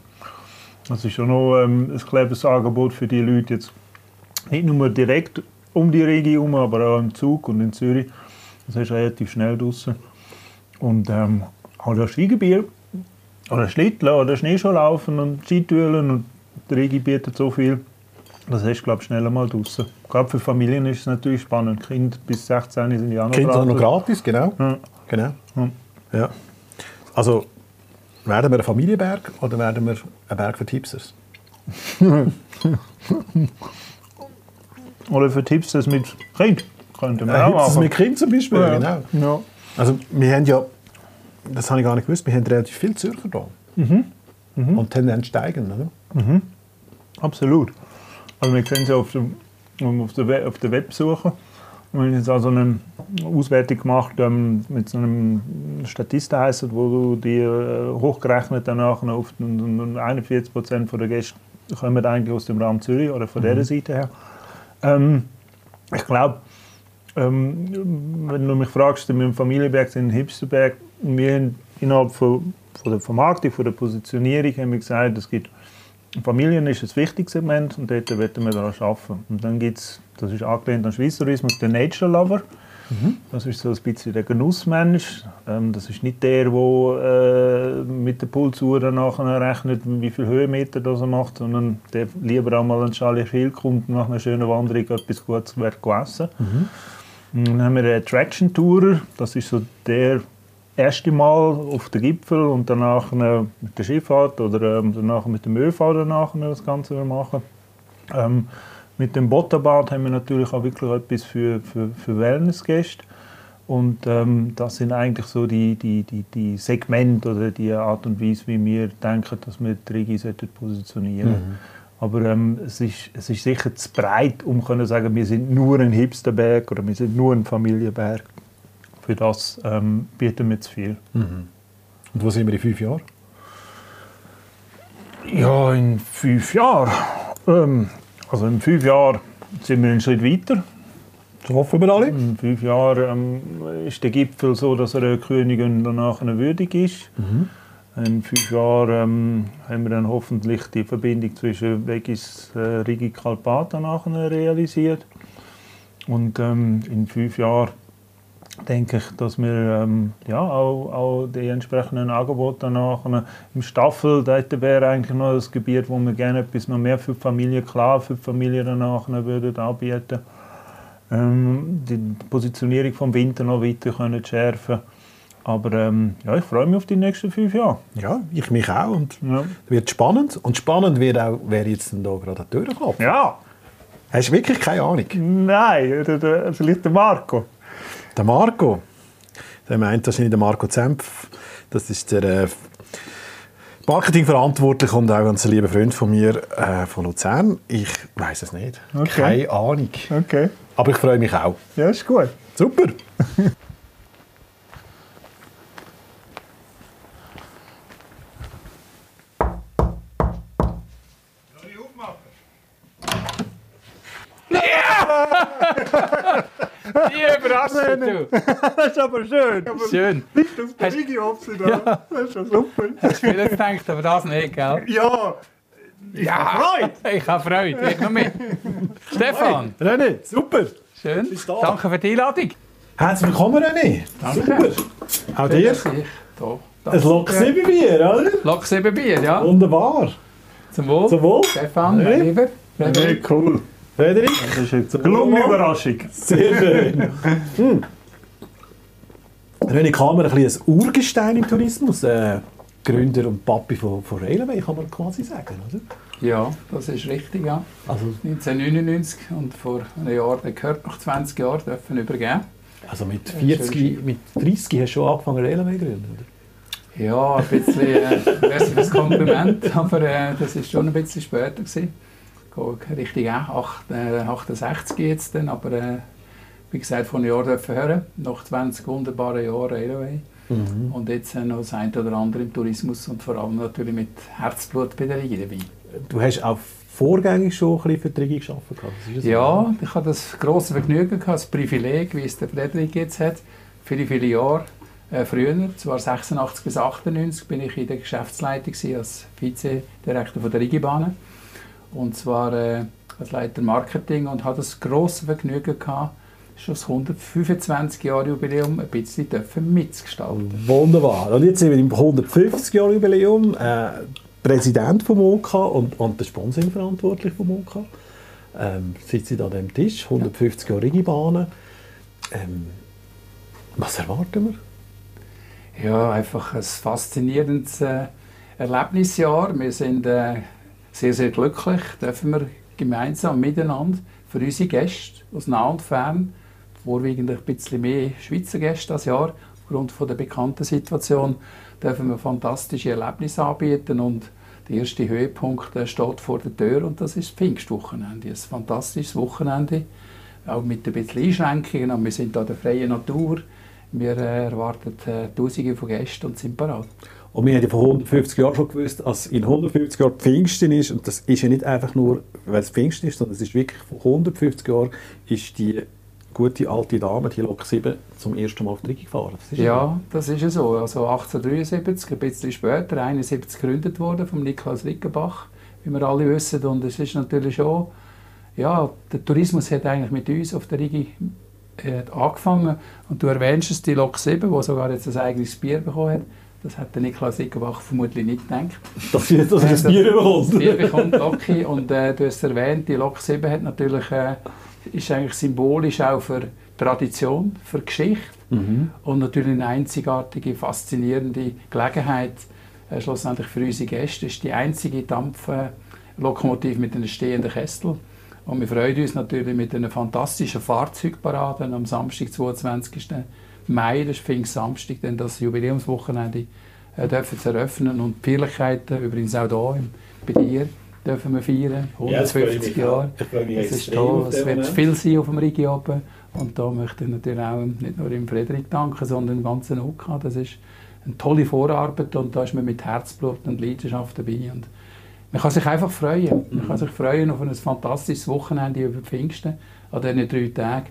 C: das ist schon noch ähm, ein cleveres Angebot für die Leute jetzt. Nicht nur direkt um die Region, herum, aber auch im Zug und in Zürich. Das ist relativ schnell draußen. Und ähm, auch das Skigebiet oder Schlitteln oder Schneeschuhlaufen und Skitouren und die Regi bietet so viel. Das hast du, glaube ich, schneller mal draußen. Gerade für Familien ist es natürlich spannend. Kinder bis 16 sind ja auch noch
A: Kinder sind noch
C: gratis.
A: genau.
C: Ja.
A: genau. Ja. Also, werden wir ein Familienberg oder werden wir ein Berg für Tipsers?
C: Oder für Tipps das mit Kind. Könnten wir
A: Äh,
C: auch machen.
A: mit Kind zum Beispiel,
C: Ja.
A: genau.
C: Ja.
A: Also wir haben ja, das habe ich gar nicht gewusst, wir haben relativ viele Zürcher da.
C: Mhm.
A: Und Tendenz steigen, oder?
C: Absolut. Also wir können es ja auf, dem, auf, der, auf der Websuche. Wir haben jetzt also eine Auswertung gemacht ähm, mit so einem Statisten heisst, wo du die äh, hochgerechnet danach auf den- den 41 Prozent der Gäste kommen eigentlich aus dem Raum Zürich oder von dieser Seite her. Ähm, ich glaube, ähm, wenn du mich fragst, wir im Familienberg, sind im Hipsterberg, wir haben innerhalb von, von der Vermarktung, von der Positionierung, haben wir gesagt, es gibt Familien ist ein wichtiges Segment und dort werden wir daran arbeiten. Und dann gibt es, das ist angelehnt an Schweizer Tourismus, den Nature Lover. Das ist so ein bisschen der Genussmensch. Ähm, das ist nicht der, der äh, mit der Pulsuhr nachher rechnet, wie viel Höhenmeter das er macht, sondern der lieber einmal an Charlie Hill kommt und nach einer schönen Wanderung etwas Gutes wird essen. Und Dann haben wir einen Attraction Tourer. Das ist so der erste Mal auf den Gipfel und danach mit der Schifffahrt oder ähm, danach mit dem ÖV danach das Ganze machen. Ähm, mit dem Bottenbad haben wir natürlich auch wirklich etwas für, für, für Wellnessgäste. Und ähm, das sind eigentlich so die, die, die, die Segmente oder die Art und Weise, wie wir denken, dass wir die Rigi sollten positionieren Aber ähm, es, ist, es ist sicher zu breit, um zu sagen, wir sind nur ein Hipsterberg oder wir sind nur ein Familienberg. Für das ähm, bieten wir zu viel.
A: Und wo sind wir in fünf Jahren?
C: Ja, in fünf Jahren. Ähm, also in fünf Jahren sind wir einen Schritt weiter.
A: Das hoffen wir alle.
C: In fünf Jahren ähm, ist der Gipfel so, dass er der Königin danach eine würdig ist. In fünf Jahren ähm, haben wir dann hoffentlich die Verbindung zwischen Regis äh, Rigi Kalpata nachher realisiert. Und ähm, in fünf Jahren denke ich, dass wir ähm, ja, auch, auch die entsprechenden Angebote danach im Staffel, dort wäre eigentlich noch das Gebiet, wo wir gerne etwas noch mehr für die Familie, klar für die Familie danach würden anbieten ähm, die Positionierung vom Winter noch weiter können schärfen aber ähm, ja, ich freue mich auf die nächsten fünf Jahre.
A: Ja, ich mich auch. Und
C: Ja.
A: wird spannend. Und spannend wird auch, wer jetzt denn da gerade an die Tür klopft.
C: ja.
A: Hast du wirklich keine Ahnung?
C: Nein, vielleicht der Marco.
A: Der Marco, der meint wahrscheinlich der Marco Zempf. Das ist der äh, Marketingverantwortliche und auch ein ganz lieber Freund von mir äh, von Luzern. Ich weiß es nicht.
C: Okay.
A: Keine Ahnung.
C: Okay,
A: Aber ich freue mich auch.
C: ja, ist gut.
A: Super. [LAUGHS] [LAUGHS]
D: Die Überraschung, du. [LAUGHS]
C: Das ist aber schön.
D: Schön.
C: Nicht auf der
D: Hast-
C: Videoopse da. Das ist schon super.
D: Hast du viel gedacht, aber das nicht, gell?
C: Ja,
D: Ja,
C: Freude.
D: ich habe Freude. Ich noch mit. [LAUGHS] Stefan,
A: René, super.
D: schön.
A: Da.
D: Danke für die Einladung.
A: Herzlich willkommen, René.
D: Danke.
A: Super. Auch
D: Schön,
A: dir.
D: ich da
A: Ein Lok 7 Bier, oder?
D: Lok 7 Bier, ja.
A: Wunderbar.
D: Zum Wohl.
A: Zum Wohl.
D: Stefan,
A: Ja.
D: mein Lieber.
C: Hey, cool.
A: Frederik.
C: Das ist jetzt eine gelungene Überraschung.
A: Sehr schön. hm. René Kamer, ein, bisschen ein Urgestein im Tourismus. Äh, Gründer und Papi von, von Railway, kann man quasi sagen, oder?
D: Ja, das ist richtig, ja.
A: Also,
D: 1999 und vor einem Jahr, der gehört nach 20 Jahren, dürfen übergeben.
A: also mit
D: Ja,
A: 40,
D: schön.
A: mit 30 hast du schon angefangen Railway zu gründen, oder?
D: Ja, ein bisschen, äh, fürs Kompliment, aber äh, das ist schon ein bisschen später gewesen. Geht Richtig auch, 8, äh, 68 jetzt dann, aber äh, wie gesagt, vor einem Jahr dürfen hören, nach 20 wunderbaren Jahren Railway.
A: Mhm.
D: Und jetzt äh, noch das eine oder andere im Tourismus und vor allem natürlich mit Herzblut bei der Liga dabei.
A: Du hast auch vorgängig schon ein bisschen für die Regie gearbeitet. das so.
D: Ja, ich hatte das große Vergnügen, gehabt, das Privileg, wie es der Frederik jetzt hat, viele, viele Jahre äh, früher, zwar 86 bis 98, bin ich in der Geschäftsleitung als Vizedirektor von der Rigibahnen und zwar äh, als Leiter Marketing und hatte das große Vergnügen gehabt, schon das 125 Jahre Jubiläum ein bisschen dürfen mitgestalten.
A: Wunderbar. Und jetzt sind wir im 150-Jahr-Jubiläum. Äh, Präsident vom OK und, und der Sponsoring verantwortlich vom OK. Ähm, sitze ich an diesem Tisch, 150 Jahre Rigibahnen. Ähm, was erwarten wir?
D: Ja, einfach ein faszinierendes äh, Erlebnisjahr. Wir sind äh, sehr, sehr glücklich, dürfen wir gemeinsam miteinander für unsere Gäste aus nah und fern, vorwiegend ein bisschen mehr Schweizer Gäste das Jahr, aufgrund von der bekannten Situation, dürfen wir fantastische Erlebnisse anbieten und der erste Höhepunkt steht vor der Tür und das ist das Pfingstwochenende. Ein fantastisches Wochenende, auch mit ein bisschen Einschränkungen, aber wir sind da der freien Natur. Wir äh, erwarten äh, Tausende von Gästen und sind parat.
A: Und wir haben ja vor 150 Jahren schon gewusst, dass in 150 Jahren Pfingsten ist. Und das ist ja nicht einfach nur, weil es Pfingsten ist, sondern es ist wirklich vor 150 Jahren ist die gute alte Dame, die Lok 7, zum ersten Mal auf die Rigi gefahren. Das ist
D: Ja, das ist ja so. Also 1873, ein bisschen später, 71 gegründet worden vom Niklas Rickenbach, wie wir alle wissen. Und es ist natürlich schon, ja, der Tourismus hat eigentlich mit uns auf der Rigi äh, angefangen. Und du erwähnst es, die Lok 7, die sogar jetzt ein eigenes Bier bekommen hat. Das hat der Niklas Rickenbach vermutlich nicht gedacht. [LAUGHS]
A: Dass sie ein Bier
D: Das Bier
A: bekommt.
D: bekommt Loki und äh, du hast es erwähnt, die Lok 7 hat natürlich, äh, ist eigentlich symbolisch auch für Tradition, für Geschichte
A: Mhm.
D: und natürlich eine einzigartige, faszinierende Gelegenheit äh, schlussendlich für unsere Gäste. Es ist die einzige Dampflokomotive mit einem stehenden Kessel. Und wir freuen uns natürlich mit einer fantastischen Fahrzeugparade am Samstag, 22. Mai, das ist Pfingstsamstag, dann das Jubiläumswochenende äh, dürfen zu eröffnen. Und die Feierlichkeiten, übrigens auch hier bei dir, dürfen wir feiern. 150 Jahre.
A: Ich freue mich
D: Das ist toll. Es wird
A: Moment.
D: viel sein auf dem Rigi oben. Und da möchte ich natürlich auch nicht nur dem Frederik danken, sondern dem ganzen OK. Das ist eine tolle Vorarbeit und da ist man mit Herzblut und Leidenschaft dabei. Und man kann sich einfach freuen. Man kann sich freuen auf ein fantastisches Wochenende über Pfingsten, an diesen drei Tagen.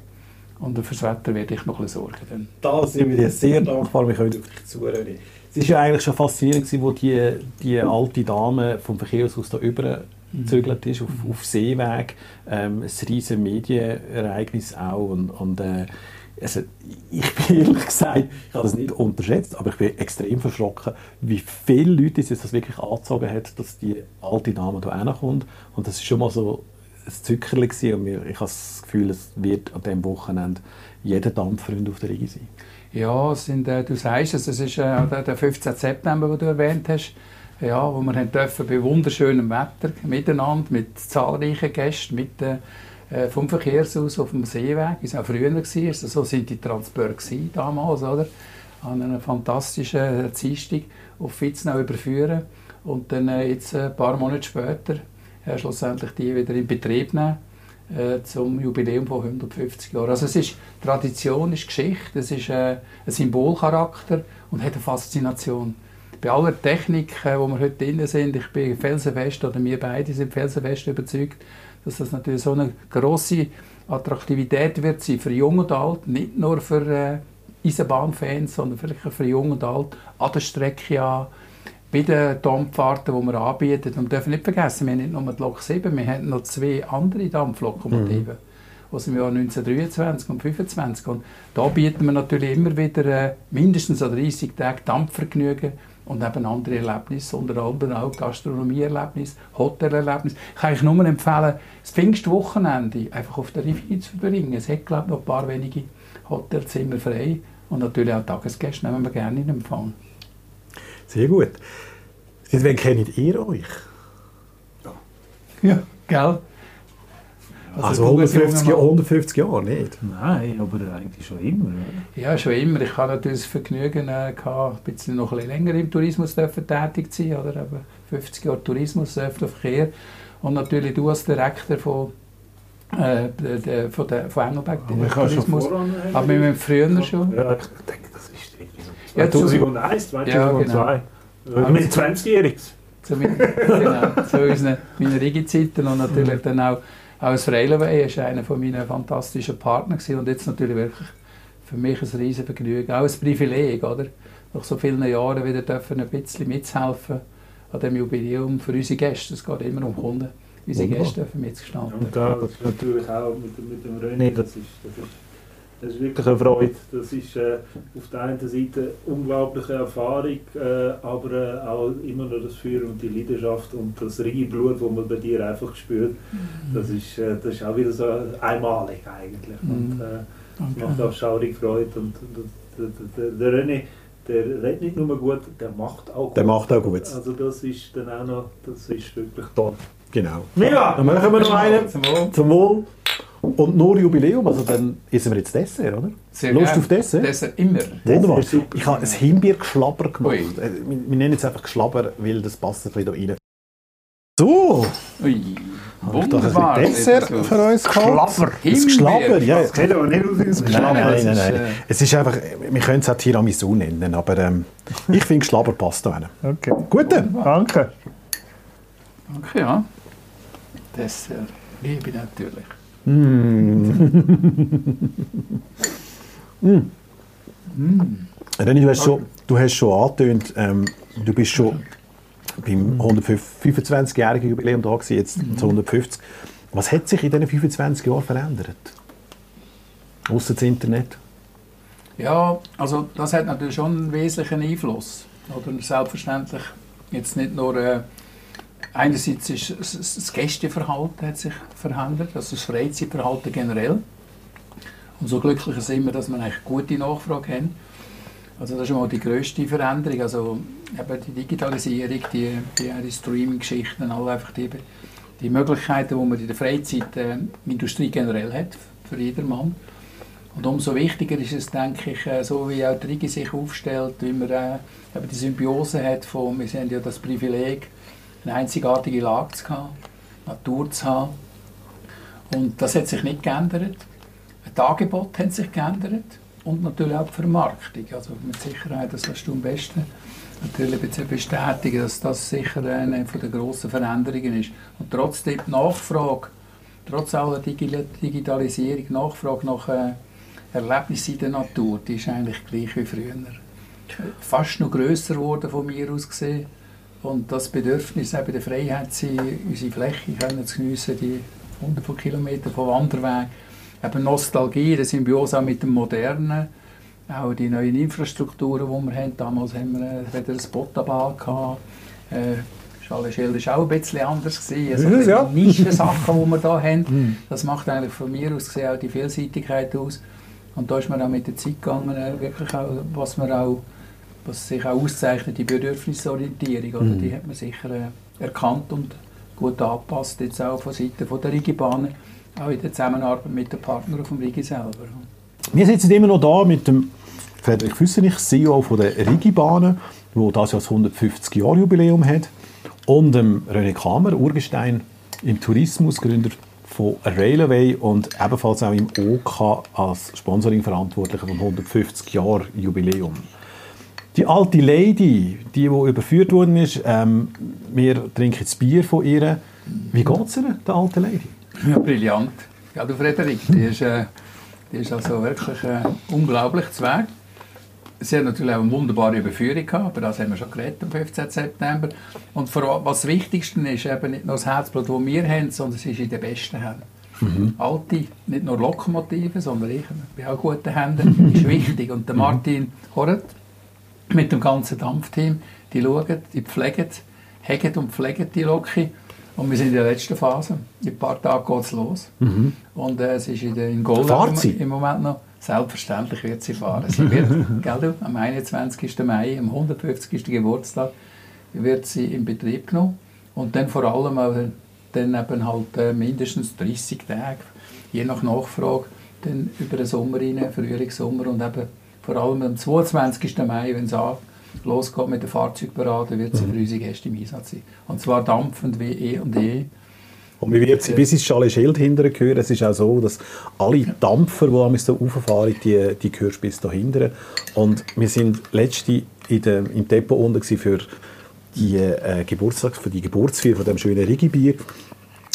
D: Und fürs Wetter werde ich noch ein bisschen sorgen. Dann.
A: Da sind wir dir sehr dankbar, wir können dich zuhören. Es war ja eigentlich schon faszinierend, wo die, die alte Dame vom Verkehrshaus da über gezögert ist, auf, auf Seeweg. Ähm, ein riesiges Medienereignis auch. Und, und, äh, also, ich bin ehrlich gesagt, ich habe das nicht unterschätzt, aber ich bin extrem verschrocken, wie viele Leute es das wirklich angezogen hat, dass die alte Dame hier hinkommt. Und das ist schon mal so ein Zückerli gewesen. und mir, ich habe das Gefühl, es wird an diesem Wochenende jeder Dampffreund auf der Rigi sein.
D: Ja, sind, äh, du sagst es, es ist äh, der der 15. September, den du erwähnt hast, ja, wo wir dürfen bei wunderschönem Wetter miteinander mit zahlreichen Gästen, mit äh, äh, vom Verkehrshaus auf dem Seeweg, wie es auch früher war. Also, so sind die Transporte damals, oder? An einer fantastischen äh, Dienstag auf Witznau überführen und dann äh, jetzt äh, ein paar Monate später äh, schlussendlich die wieder in Betrieb nehmen äh, zum Jubiläum von 150 Jahren. Also es ist Tradition, ist Geschichte, es ist äh, ein Symbolcharakter und hat eine Faszination. Bei aller Technik, äh, wo wir heute drin sind, ich bin felsenfest, oder wir beide sind felsenfest überzeugt, dass das natürlich so eine grosse Attraktivität wird sein für Jung und Alt, nicht nur für äh, Eisenbahnfans, sondern vielleicht für Jung und Alt an der Strecke an, bei den Dampffahrten, die wir anbieten. Und wir dürfen nicht vergessen, wir haben nicht nur die Lok 7, wir haben noch zwei andere Dampflokomotiven. aus dem Jahr 1923 und 25. Und da bieten wir natürlich immer wieder äh, mindestens an 30 Tage Dampfvergnügen und eben andere Erlebnisse, unter anderem auch Gastronomieerlebnisse, Hotelerlebnisse. Ich kann euch nur empfehlen, das Pfingstwochenende einfach auf der Riviera zu verbringen. Es hat, glaube ich, noch ein paar wenige Hotelzimmer frei und natürlich auch Tagesgäste nehmen wir gerne in Empfang.
A: Sehr gut. Seit wann kennt ihr euch?
D: Ja, gell?
A: Also 150, Jahre, 150 Jahre nicht?
C: Nein, aber eigentlich schon immer. oder?
D: Ja, schon immer. Ich hatte natürlich das Vergnügen, äh, gehabt, ein bisschen noch ein bisschen länger im Tourismus tätig zu sein. Oder? Eben 50 Jahre Tourismus, öffentlicher Verkehr. Und natürlich du als Direktor von, äh, der, der, von, der, von Engelberg
C: Aber ich habe schon
D: Tourismus.
C: voran...
D: Aber wir haben früher schon.
C: Ja, ich denke, das ist irgendwie so.
D: Ja, zu-
C: 2001, 2002.
D: genau.
C: Mit 20-Jähriges.
D: zu, meinen, genau, zu unseren, meinen Rigi-Zeiten und natürlich dann auch, auch das Railway ist einer von meinen fantastischen Partner gewesen. und jetzt natürlich wirklich für mich ein riesen Vergnügen, auch ein Privileg, oder? Nach so vielen Jahren wieder dürfen ein bisschen mitzuhelfen an dem Jubiläum für unsere Gäste. Es geht immer um Kunden. Unsere. Gäste dürfen mitgestalten.
C: Und da das ist natürlich auch mit, dem- mit dem René, das ist, das ist, das ist wirklich eine Freude. Das ist äh, auf der einen Seite unglaubliche Erfahrung, äh, aber äh, auch immer noch das Feuer und die Leidenschaft und das reine Blut, das man bei dir einfach spürt. Das ist, äh, das ist auch wieder so einmalig eigentlich. Und,
D: Mhm.
C: äh,
D: Danke.
C: das macht auch schaurig Freude. Und, und, der, der, der René, der redet nicht nur gut, der macht auch gut.
A: Der macht auch gut.
C: Also das ist dann auch noch, das ist wirklich toll.
A: Genau.
C: Mega!
A: Dann machen wir noch einen.
D: Zum Wohl.
A: Zum Wohl. Und nur Jubiläum, also dann essen wir jetzt Dessert, oder?
D: Sehr
A: Lust
D: gerne.
A: auf Dessert?
D: Dessert immer.
A: Wunderbar. Ich habe ein Himbeergeschlabber gemacht.
D: Ui.
A: Äh, Wir, nennen es einfach Geschlabber, weil das passt ein bisschen da rein. So,
D: Ui,
A: habe ich doch ein
D: wunderbar.
A: Dessert
D: Das ist
A: für uns gehabt.
D: Schlabber.
A: Das Geschlabber, ja.
C: Das sieht aber nicht aus wie ein
A: Nein,
C: Geschlager.
A: nein, nein,
D: ist,
A: nein.
D: äh,
A: Es ist einfach, wir können es auch Tiramisu nennen, aber ähm, ich finde Geschlabber passt da rein.
C: Okay.
A: Gut, dann.
C: Danke.
D: Danke, ja. Dessert liebe ich natürlich.
A: René, du hast schon, du hast schon angetönt, ähm, du bist schon beim 125-jährigen Jubiläum da gewesen, jetzt zu 150. Was hat sich in diesen 25 Jahren verändert? Außer das Internet?
D: Ja, also das hat natürlich schon einen wesentlichen Einfluss. Oder selbstverständlich jetzt nicht nur äh, einerseits ist das- Gästeverhalten hat sich verändert, also das Freizeitverhalten generell. Und so glücklicher sind wir, dass wir eigentlich gute Nachfrage haben. Also das ist mal die grösste Veränderung. Also eben die Digitalisierung, die, die, Streaming-Geschichten, all einfach die, die Möglichkeiten, die man in der Freizeitindustrie generell hat, für jedermann. Und umso wichtiger ist es, denke ich, äh, so wie auch die Rigi sich aufstellt, wie man äh, eben die Symbiose hat von, wir haben ja das Privileg, eine einzigartige Lage zu haben, Natur zu haben. Und das hat sich nicht geändert. Das Angebot hat sich geändert und natürlich auch die Vermarktung. Also mit Sicherheit, das kannst du am besten natürlich bestätigen, dass das sicher eine der grossen Veränderungen ist. Und trotzdem die Nachfrage, trotz aller Digi- Digitalisierung, Nachfrage nach äh, Erlebnissen in der Natur, die ist eigentlich gleich wie früher. Fast noch grösser geworden von mir aus gesehen. Und das Bedürfnis, eben der Freiheit sein, unsere Fläche können zu geniessen, die hunderte von Kilometern von Wanderwegen, eben Nostalgie, die Symbiose auch mit dem Modernen, auch die neuen Infrastrukturen, die wir haben. Damals haben wir äh, wieder ein Bottabal gehabt. Äh, Schalenschild war auch ein bisschen anders. Gewesen. Also
A: es, ja.
D: die Nischensachen, die wir hier haben, das macht eigentlich von mir aus gesehen auch die Vielseitigkeit aus. Und da ist man auch mit der Zeit gegangen, äh, wirklich auch, was man auch was sich auch auszeichnet, die Bedürfnisorientierung, oder? die hat man sicher äh, erkannt und gut angepasst, jetzt auch von Seiten von der Rigibahn, auch in der Zusammenarbeit mit den Partnern vom Rigi selber.
A: Wir sitzen immer noch da mit dem Frederik Füssenich, CEO von der Rigibahnen, wo das ja das 150-Jahr-Jubiläum hat, und dem René Kamer, Urgestein im Tourismus, Gründer von Railway und ebenfalls auch im OK als Sponsoring-Verantwortlicher vom 150-Jahr-Jubiläum. Die alte Lady, die, die überführt worden ist, ähm, wir trinken das Bier von ihr. Wie geht es ihr, der alten Lady?
D: Ja, brillant. Ja, du Frederik, die ist, äh, die ist also wirklich äh, unglaublich zu Weg. Sie hat natürlich auch eine wunderbare Überführung gehabt, aber das haben wir schon geredet am 15. September. Und vor allem, was das Wichtigste ist, eben nicht nur das Herzblut, das wir haben, sondern es ist in den besten Händen. Alte, nicht nur Lokomotiven, sondern ich bin auch gute Händen, [LAUGHS] ist wichtig. Und der Martin Horret mit dem ganzen Dampfteam, die schauen, die pflegen, hegen und pflegen die Loki. Und wir sind in der letzten Phase. In ein paar Tagen geht es los. Und äh, es ist in, der, in
A: sie?
D: im Moment noch. Selbstverständlich wird sie fahren. Sie wird, [LAUGHS] gell, du, am 21. Mai, am 150. Geburtstag, wird sie in Betrieb genommen. Und dann vor allem auch dann eben halt äh, mindestens 30 Tage, je nach Nachfrage, dann über den Sommer rein, Frühlingssommer und eben vor allem am 22. Mai, wenn es losgeht mit der Fahrzeugparade, wird sie für unsere Gäste im Einsatz sein. Und zwar dampfend wie eh und je.
A: Und wir wird sie bis ins Schale Schild hinterher hören. Es ist auch so, dass alle Dampfer, die am so rauffahren, die, die hörst bis da hinten. Und wir sind letzte in der, im Depot unten für die äh, Geburtstag, für die Geburtsfeier von dem schönen Rigi-Bier.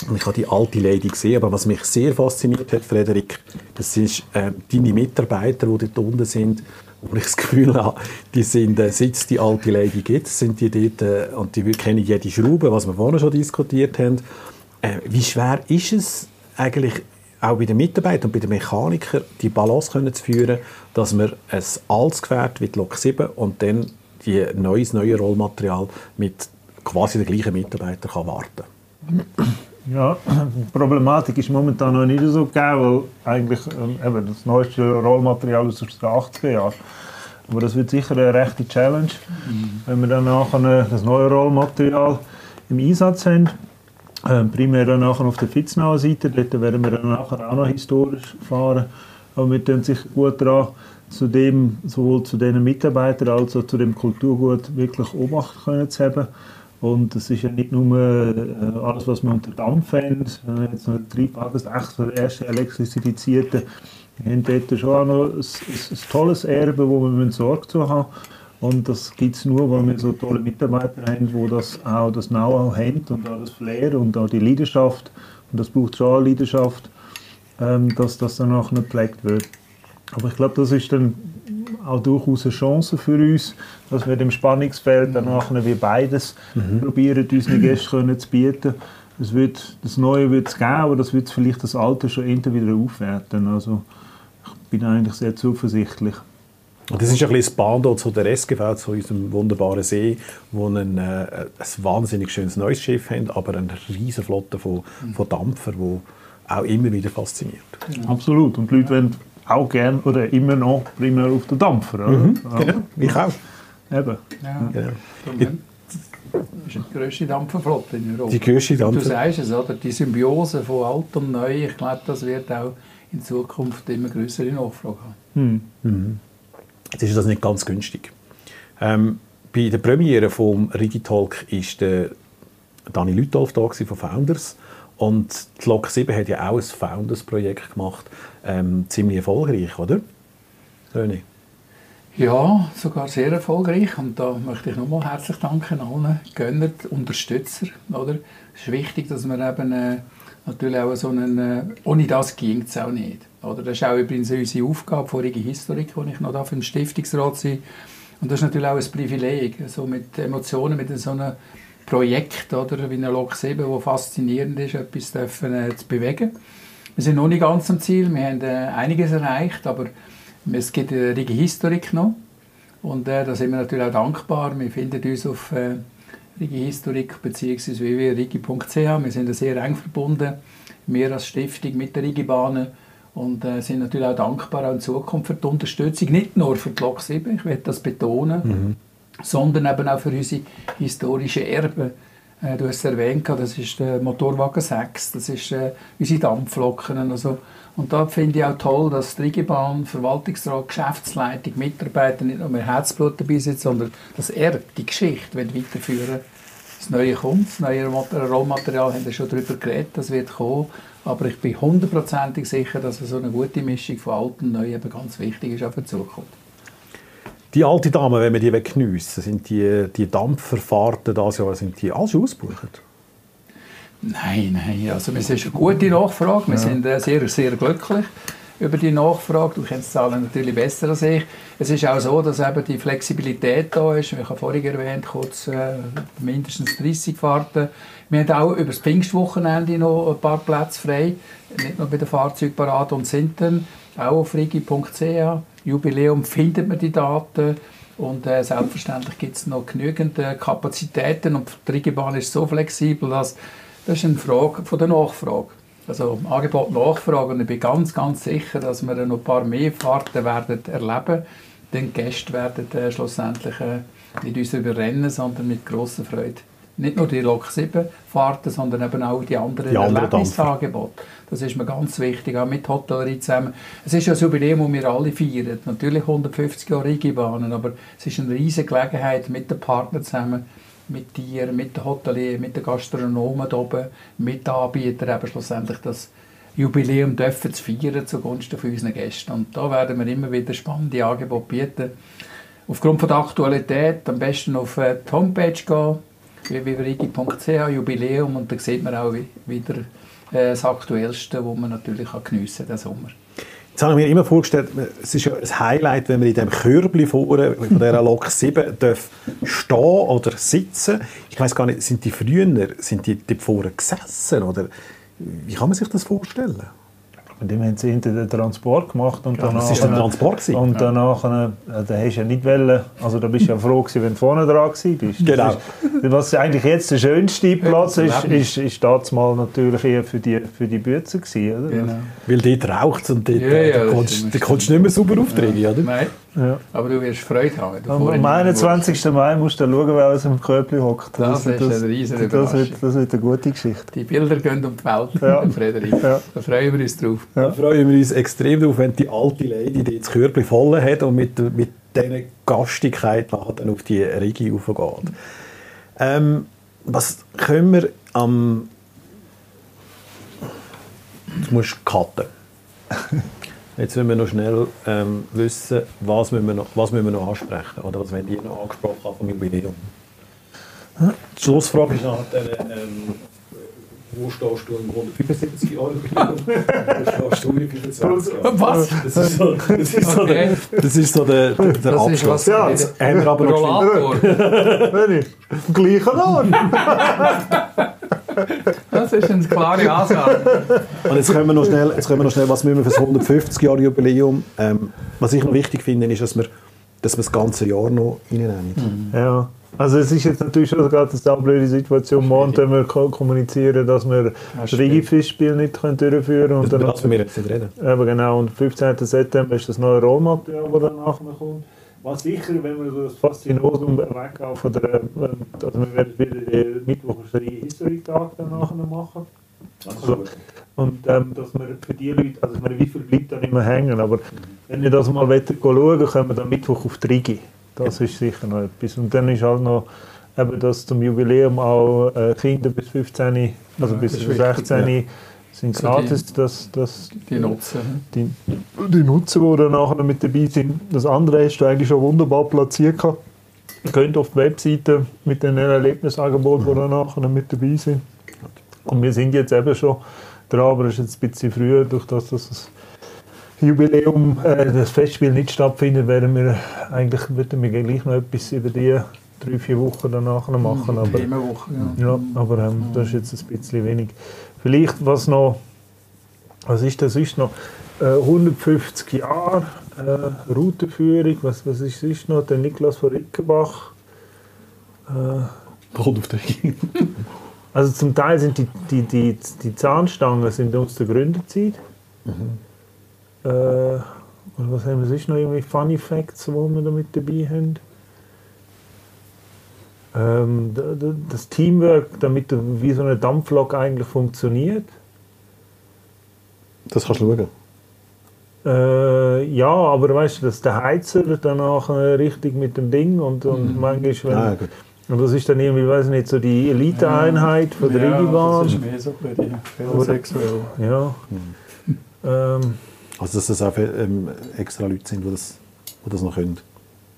A: Und ich habe die alte Lady gesehen, aber was mich sehr fasziniert hat, Frederik, das ist äh, deine Mitarbeiter, die dort unten sind, wo ich das Gefühl [LAUGHS] habe, die sind, äh, seit es die alte Lady gibt, sind die dort, äh, und die kennen jede Schraube, was wir vorhin schon diskutiert haben. Äh, wie schwer ist es eigentlich, auch bei den Mitarbeitern und bei den Mechanikern, die Balance können zu führen, dass man ein altes Gefährt wie die Lok 7 und dann die neues, neue Rollmaterial mit quasi den gleichen Mitarbeitern kann warten
C: Ja, die Problematik ist momentan noch nicht so gegeben, weil eigentlich ähm, eben das neueste Rollmaterial ist aus den 80er Jahren. Aber das wird sicher eine rechte Challenge, wenn wir dann nachher das neue Rollmaterial im Einsatz haben. Ähm, primär dann nachher auf der Fitznaher Seite, dort werden wir dann nachher auch noch historisch fahren. Aber wir tun sich gut daran, zu dem, sowohl zu den Mitarbeitern als auch zu dem Kulturgut wirklich Obacht können zu haben. Und es ist ja nicht nur äh, alles, was wir unter Dampf haben, sondern jetzt noch das echt der erste elektrifizierte. Wir haben dort schon auch noch ein, ein, ein tolles Erbe, wo wir Sorge zu haben und das gibt es nur, weil wir so tolle Mitarbeiter haben, die das auch das Know-how haben und auch das Flair und auch die Leidenschaft. Und das braucht schon eine Leidenschaft, ähm, dass das dann auch nicht gepflegt wird. Aber ich glaube, das ist dann auch durchaus eine Chance für uns, dass wir dem Spannungsfeld dann nachher wie beides probieren, unseren Gästen zu bieten. Es wird, das Neue wird es geben, aber das wird vielleicht das Alte schon irgendwie wieder aufwerten. Also ich bin eigentlich sehr zuversichtlich.
A: Das ist ein bisschen das Bando zu der SGV, zu unserem wunderbaren See, wo ein, äh, ein wahnsinnig schönes neues Schiff haben, aber eine riesige Flotte von, von Dampfern, die auch immer wieder fasziniert.
C: Absolut. Und die Leute wollen auch gern oder immer noch primär auf den Dampfer. Oder? Ja,
A: Genau, ich auch.
C: Eben.
D: Ja.
A: Genau.
D: Das ist die grösste Dampferflotte in Europa.
A: Die grösste
D: Du
A: Dampfer.
D: sagst es, oder? Die Symbiose von alt und neu, ich glaube, das wird auch in Zukunft immer größere Nachfrage haben.
C: Hm.
A: Jetzt ist das nicht ganz günstig. Ähm, bei der Premiere vom Rigitalk war der Dani Lütolf da von Founders und die Lok 7 hat ja auch ein Founders-Projekt gemacht, ähm, ziemlich erfolgreich, oder? René?
D: Ja, sogar sehr erfolgreich. Und da möchte ich nochmal herzlich danken allen Gönner, Unterstützer. Oder? Es ist wichtig, dass man eben äh, natürlich auch so einen, äh, ohne das ging es auch nicht. Oder? Das ist auch übrigens unsere Aufgabe, vorige Historik, wo ich noch da im Stiftungsrat bin. Und das ist natürlich auch ein Privileg, so mit Emotionen, mit so einem Projekt, oder, wie eine Lok 7, wo faszinierend ist, etwas dürfen, äh, zu bewegen. Wir sind noch nicht ganz am Ziel, wir haben äh, einiges erreicht, aber es gibt eine rege Historik noch. Und äh, da sind wir natürlich auch dankbar. Wir finden uns auf äh, Rigi Historik bzw. www.rigi.ch. Wir sind sehr eng verbunden, wir als Stiftung mit der Rigi-Bahnen und äh, sind natürlich auch dankbar auch in Zukunft für die Unterstützung, nicht nur für die Lok 7, ich will das betonen, sondern eben auch für unsere historischen Erben. Äh, du hast es erwähnt, das ist der Motorwagen 6, das ist äh, unsere Dampfloken. Also, und da finde ich auch toll, dass die Rigibahn, Verwaltungsrat, Geschäftsleitung, Mitarbeiter nicht nur mehr Herzblut dabei sind, sondern das Erbe, die Geschichte weiterführen Das Neue kommt, das neue Rollmaterial haben wir schon darüber geredet, das wird kommen. Aber ich bin hundertprozentig sicher, dass so eine gute Mischung von alt und neu eben ganz wichtig ist auch für die Zukunft.
A: Die alte Dame, wenn wir die geniessen sind die, die Dampferfahrten dieses Jahr, sind die alle schon ausgebucht?
D: Nein, nein, also es ist eine gute Nachfrage, wir sind äh, sehr, sehr glücklich. über die Nachfrage. Du kennst die Zahlen natürlich besser als ich. Es ist auch so, dass eben die Flexibilität da ist. Ich habe vorhin erwähnt, kurz äh, mindestens 30 Fahrten. Wir haben auch über das Pfingstwochenende noch ein paar Plätze frei, nicht nur bei der Fahrzeugparade und sind dann auch auf rigi.ch. Jubiläum findet man die Daten. Und äh, selbstverständlich gibt es noch genügend äh, Kapazitäten und die Rigibahn ist so flexibel, dass das ist eine Frage von der Nachfrage. Also Angebot Nachfrage und ich bin ganz, ganz sicher, dass wir noch ein paar mehr Fahrten werden erleben. Denn die Gäste werden äh, schlussendlich äh, nicht uns überrennen, sondern mit grosser Freude. Nicht nur die Lok 7 Fahrten, sondern eben auch die anderen
A: Die anderen
D: Erlebnisangebote. Das ist mir ganz wichtig, auch mit Hotellerie zusammen. Es ist ja ein Jubiläum, das wir alle feiern. Natürlich 150 Jahre Rigibahnen, aber es ist eine riesige Gelegenheit, mit den Partnern zusammen, mit dir, mit den Hoteliers, mit den Gastronomen oben, mit den Anbietern eben schlussendlich das Jubiläum dürfen zu feiern zugunsten von unseren Gästen. Und da werden wir immer wieder spannende Angebote bieten. Aufgrund von der Aktualität am besten auf äh, die Homepage gehen, www.rigi.ch, Jubiläum, und da sieht man auch wi- wieder äh, das Aktuellste, das man natürlich auch geniessen kann, diesen Sommer.
A: Jetzt habe ich mir immer vorgestellt, es ist ja ein Highlight, wenn man in dem Körbli vorne von dieser [LAUGHS] Lok 7 darf stehen oder sitzen. Ich weiß gar nicht, sind die früher, sind die dort vorne gesessen oder wie kann man sich das vorstellen?
C: Mit dem haben sie hinten den Transport gemacht und
A: Ja,
C: danach...
A: das ist ein Transport gewesen.
C: Und danach, äh, da hast du ja nicht wollen, also da bist du ja froh gewesen, wenn du vorne dran bist.
A: Genau.
C: Ist, was eigentlich jetzt der schönste Platz
D: das
C: ist, ist, ist das mal natürlich eher für die, für die Bütze gewesen, oder?
A: Weil dort raucht es und dort
D: Ja,
A: äh,
D: ja,
A: da
D: immer
A: da kommst du nicht mehr sauber auftreten, oder?
D: Nein,
C: Ja.
D: aber du wirst Freude haben.
C: Am,
D: vorhin
C: am
D: irgendwo-
C: 21. Mai musst du schauen, wer aus dem Körbli hockt.
D: Das ist eine riesige
C: das, wird, das wird eine gute Geschichte.
D: Die Bilder gehen um die Welt,
C: Ja. [LAUGHS]
D: Frederik.
C: Ja.
D: Da freuen wir uns drauf.
A: Da freuen wir uns extrem darauf, wenn die alte Lady dort das Körbli voll hat und mit, mit dieser Gastigkeit nachher dann auf die Rigi raufgeht. Ähm, was können wir am... Du musst cutten. [LAUGHS] Jetzt müssen wir noch schnell ähm, wissen, was müssen, wir noch, was müssen wir noch ansprechen. Oder was wollen die noch angesprochen haben vom Jubiläum? Die Schlussfrage ist nachher, ähm, wo stehst du im 175 Jahre Jubiläum? [LAUGHS] Wo stehst du in 25 Jahren?
D: Was?
A: Das ist so, das ist so, der, das ist so der, der, der
D: Das ist
A: Abschluss.
D: was
C: Ja,
A: Jetzt haben wir aber noch geschwind-
D: Rollator. [LAUGHS] Das ist eine klare Ansage.
A: Und jetzt können wir noch schnell, jetzt können wir noch schnell was müssen wir für das 150 Jahre Jubiläum. Ähm, was ich noch wichtig finde, ist, dass wir, dass wir das ganze Jahr noch reinnehmen.
C: Ja. Also es ist jetzt natürlich schon gerade eine blöde Situation. Morgen können wir ko- kommunizieren, dass wir das
D: stimmt.
C: Rigi-Fischspiel nicht können durchführen können.
A: Das wir jetzt nicht reden.
C: aber genau, und am 15. September ist das neue Rollmaterial, das danach kommt. Was sicher, wenn wir so das Faszinosum weggehen von der, ähm, also wir werden wieder den Mittwochserie History Tag danach noch machen. Also, und ähm, dass wir für die Leute, also ich meine, wie viel bleibt dann immer hängen, aber wenn ihr das mal wollt, schauen können wir dann Mittwoch auf die Rigi. Das ist sicher noch etwas. Und dann ist halt noch, eben, dass zum Jubiläum auch äh, Kinder bis 15, also
D: Ja,
C: bis
D: das ist wichtig,
C: 16 sind
D: So
C: gratis, dass, dass
D: Die nutzen.
C: die, die Nutzer, die dann nachher mit dabei sind. Das andere hast du eigentlich schon wunderbar platziert. gehabt. Ihr könnt auf die Webseite mit den Erlebnisangeboten, die dann nachher mit dabei sind. Und wir sind jetzt eben schon dran, aber es ist jetzt ein bisschen früher, durch das, dass das Jubiläum, äh, das Festspiel nicht stattfindet, werden wir eigentlich würden wir gleich noch etwas über die drei, vier Wochen danach noch machen. Aber,
D: Themenwoche, ja.
C: ja, aber ähm, das ist jetzt ein bisschen wenig. Vielleicht, was noch, was ist das ist noch, äh, 150 Jahre äh, Routenführung, was, was ist, ist noch, der Niklas von Rickenbach. Äh,
A: Rigi. [LAUGHS]
C: also zum Teil sind die, die, die, die Zahnstangen sind aus der Gründerzeit. Äh, und was haben wir sonst noch? Irgendwie Funny Facts, die wir da mit dabei haben. Ähm, das Teamwork, damit du- wie so eine Dampflok eigentlich funktioniert.
A: Das kannst du schauen.
C: Äh, ja, aber weißt du, dass der Heizer danach äh, richtig mit dem Ding und, und manchmal, wenn,
A: Ah, gut.
C: und das ist dann irgendwie, weiß ich nicht, so die Elite-Einheit von der
D: ja,
C: Rigibahn.
D: Das ist mehr so gut, ja. sexuell.
C: Ja. Ähm,
A: Also, dass das auch ähm, extra Leute sind, die das, die das noch können.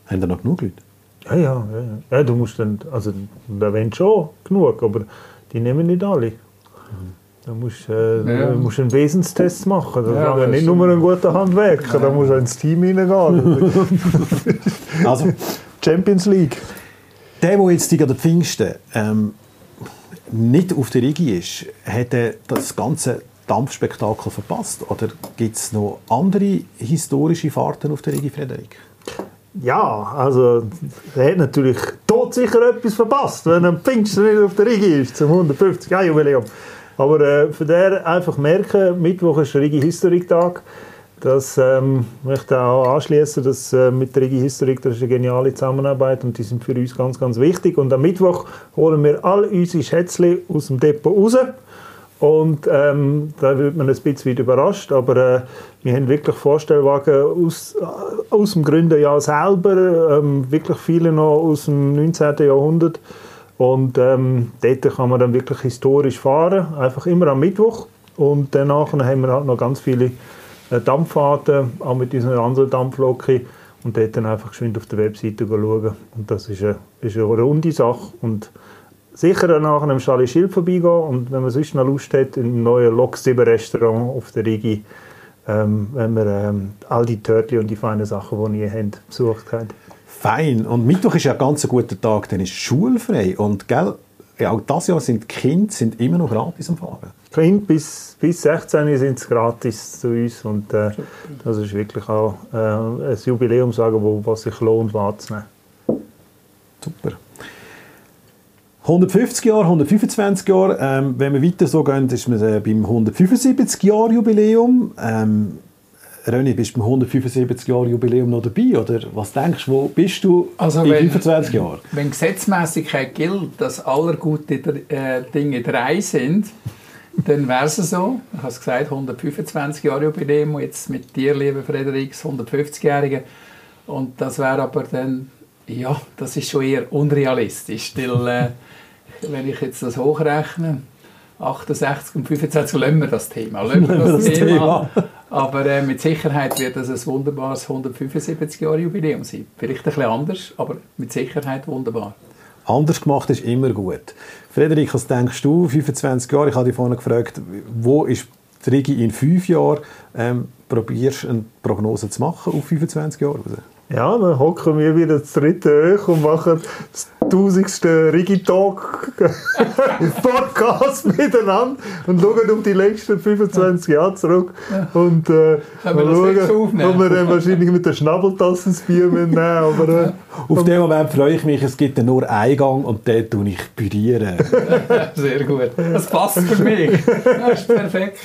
A: Haben da noch genug Leute?
C: Ja, ja, ja, ja. Du musst dann, also da wollen schon genug, aber die nehmen nicht alle. Da musst äh,
D: Ja.
C: du musst einen Wesenstest machen. Da
D: Ja, das
C: nicht nur ein guter Handwerker, da musst du ins Team hineingehen. [LAUGHS]
A: Also,
C: Champions League.
A: der, der jetzt an der Pfingsten ähm, nicht auf der Rigi ist, hat er das ganze Dampfspektakel verpasst? Oder gibt es noch andere historische Fahrten auf der Rigi, Frederik?
C: Ja, also er hat natürlich todsicher etwas verpasst, wenn er am Pfingsten nicht auf der Rigi ist, zum 150 Jahr Jubiläum. Aber äh, für den einfach merken, Mittwoch ist der Rigi Historik Tag. Das ähm, möchte auch anschließen, dass äh, mit der Rigi Historik das ist eine geniale Zusammenarbeit und die sind für uns ganz, ganz wichtig. Und am Mittwoch holen wir all unsere Schätzchen aus dem Depot raus. Und ähm, da wird man ein bisschen überrascht, aber äh, wir haben wirklich Vorstellwagen aus, äh, aus dem Gründerjahr selber, ähm, wirklich viele noch aus dem 19. Jahrhundert. Und ähm, dort kann man dann wirklich historisch fahren, einfach immer am Mittwoch. Und danach haben wir halt noch ganz viele äh, Dampffahrten, auch mit unseren anderen Dampfloki. Und dort dann einfach geschwind auf der Webseite schauen. Und das ist eine, ist eine runde Sache. Und sicher nachher am Charlie Schild vorbeigehen und wenn man sonst noch Lust hat, im neuen Lok 7 Restaurant auf der Rigi, ähm, wenn man ähm, all die Törtchen und die feinen Sachen, die ihr habt, besucht habt.
A: Fein. Und Mittwoch ist ja ein ganz guter Tag, dann ist schulfrei. Und gell, ja, auch dieses Jahr sind die Kinder sind immer noch gratis am Fahren.
C: Kind bis, bis 16 sind es gratis zu uns und äh, das ist wirklich auch äh, ein Jubiläum, sagen, wo, was sich lohnt wahrzunehmen.
A: Super. 150 Jahre, 125 Jahre. Ähm, wenn wir weiter so gehen, ist man äh, beim 175 Jahr Jubiläum. Ähm, René, bist du beim 175 Jahr Jubiläum noch dabei? Oder was denkst du, wo bist du
D: Also
A: in
D: wenn-
A: 25 Jahren?
D: Wenn Gesetzmäßigkeit gilt, dass aller gute äh, Dinge drei sind, dann wäre es so. Ich habe es gesagt, 125 Jahre Jubiläum, jetzt mit dir, lieber Frederik, das 150-Jährige. Und das wäre aber dann, ja, das ist schon eher unrealistisch, weil äh, wenn ich jetzt das hochrechne, 68 und 25, lassen wir das Thema. Lassen wir das,
A: das
D: Thema. Aber äh, mit Sicherheit wird das ein wunderbares 175 Jahre Jubiläum sein. Vielleicht ein bisschen anders, aber mit Sicherheit wunderbar.
A: Anders gemacht ist immer gut. Frederik, was denkst du? 25 Jahre, ich habe dich vorhin gefragt, wo ist die Rigi in fünf Jahren? Ähm, probierst du eine Prognose zu machen auf 25 Jahre?
C: Ja, dann hocken wir wieder das dritte hoch und machen das tausendste Rigi-Talk [LAUGHS] Podcast miteinander und schauen um die letzten 25 Jahre zurück. Und äh,
D: Können wir
C: mal
D: das nächste
C: schauen,
D: aufnehmen?
C: ob wir dann wahrscheinlich mit der Schnabeltasse das Bier mitnehmen. [LAUGHS] Aber äh,
A: Auf den Moment freue ich mich, es gibt nur einen Gang und den tue ich bürieren. [LAUGHS]
D: Sehr gut. Das passt für mich. Das ist perfekt.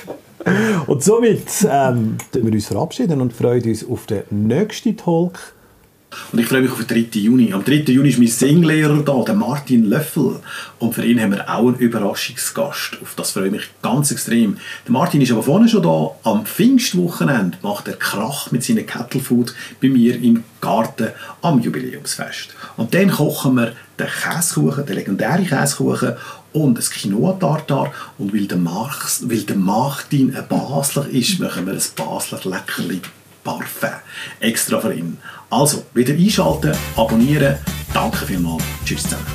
A: Und somit ähm, tun wir uns verabschieden und freuen uns auf den nächsten Talk.
E: Und ich freue mich auf den 3. Juni. Am 3. Juni ist mein Singlehrer da, der Martin Löffel. Und für ihn haben wir auch einen Überraschungsgast. Auf das freue ich mich ganz extrem. Der Martin ist aber vorne schon da. Am Pfingstwochenende macht er Krach mit seinem Kettlefood bei mir im Garten am Jubiläumsfest. Und dann kochen wir den Käsekuchen, den legendären Käsekuchen und ein Quinoa-Tartar. Und weil der, Marx, weil der Martin ein Basler ist, machen wir ein Basler Leckerli Parfum. Extra für ihn. Also, wieder einschalten, abonnieren. Danke vielmals. Tschüss zusammen.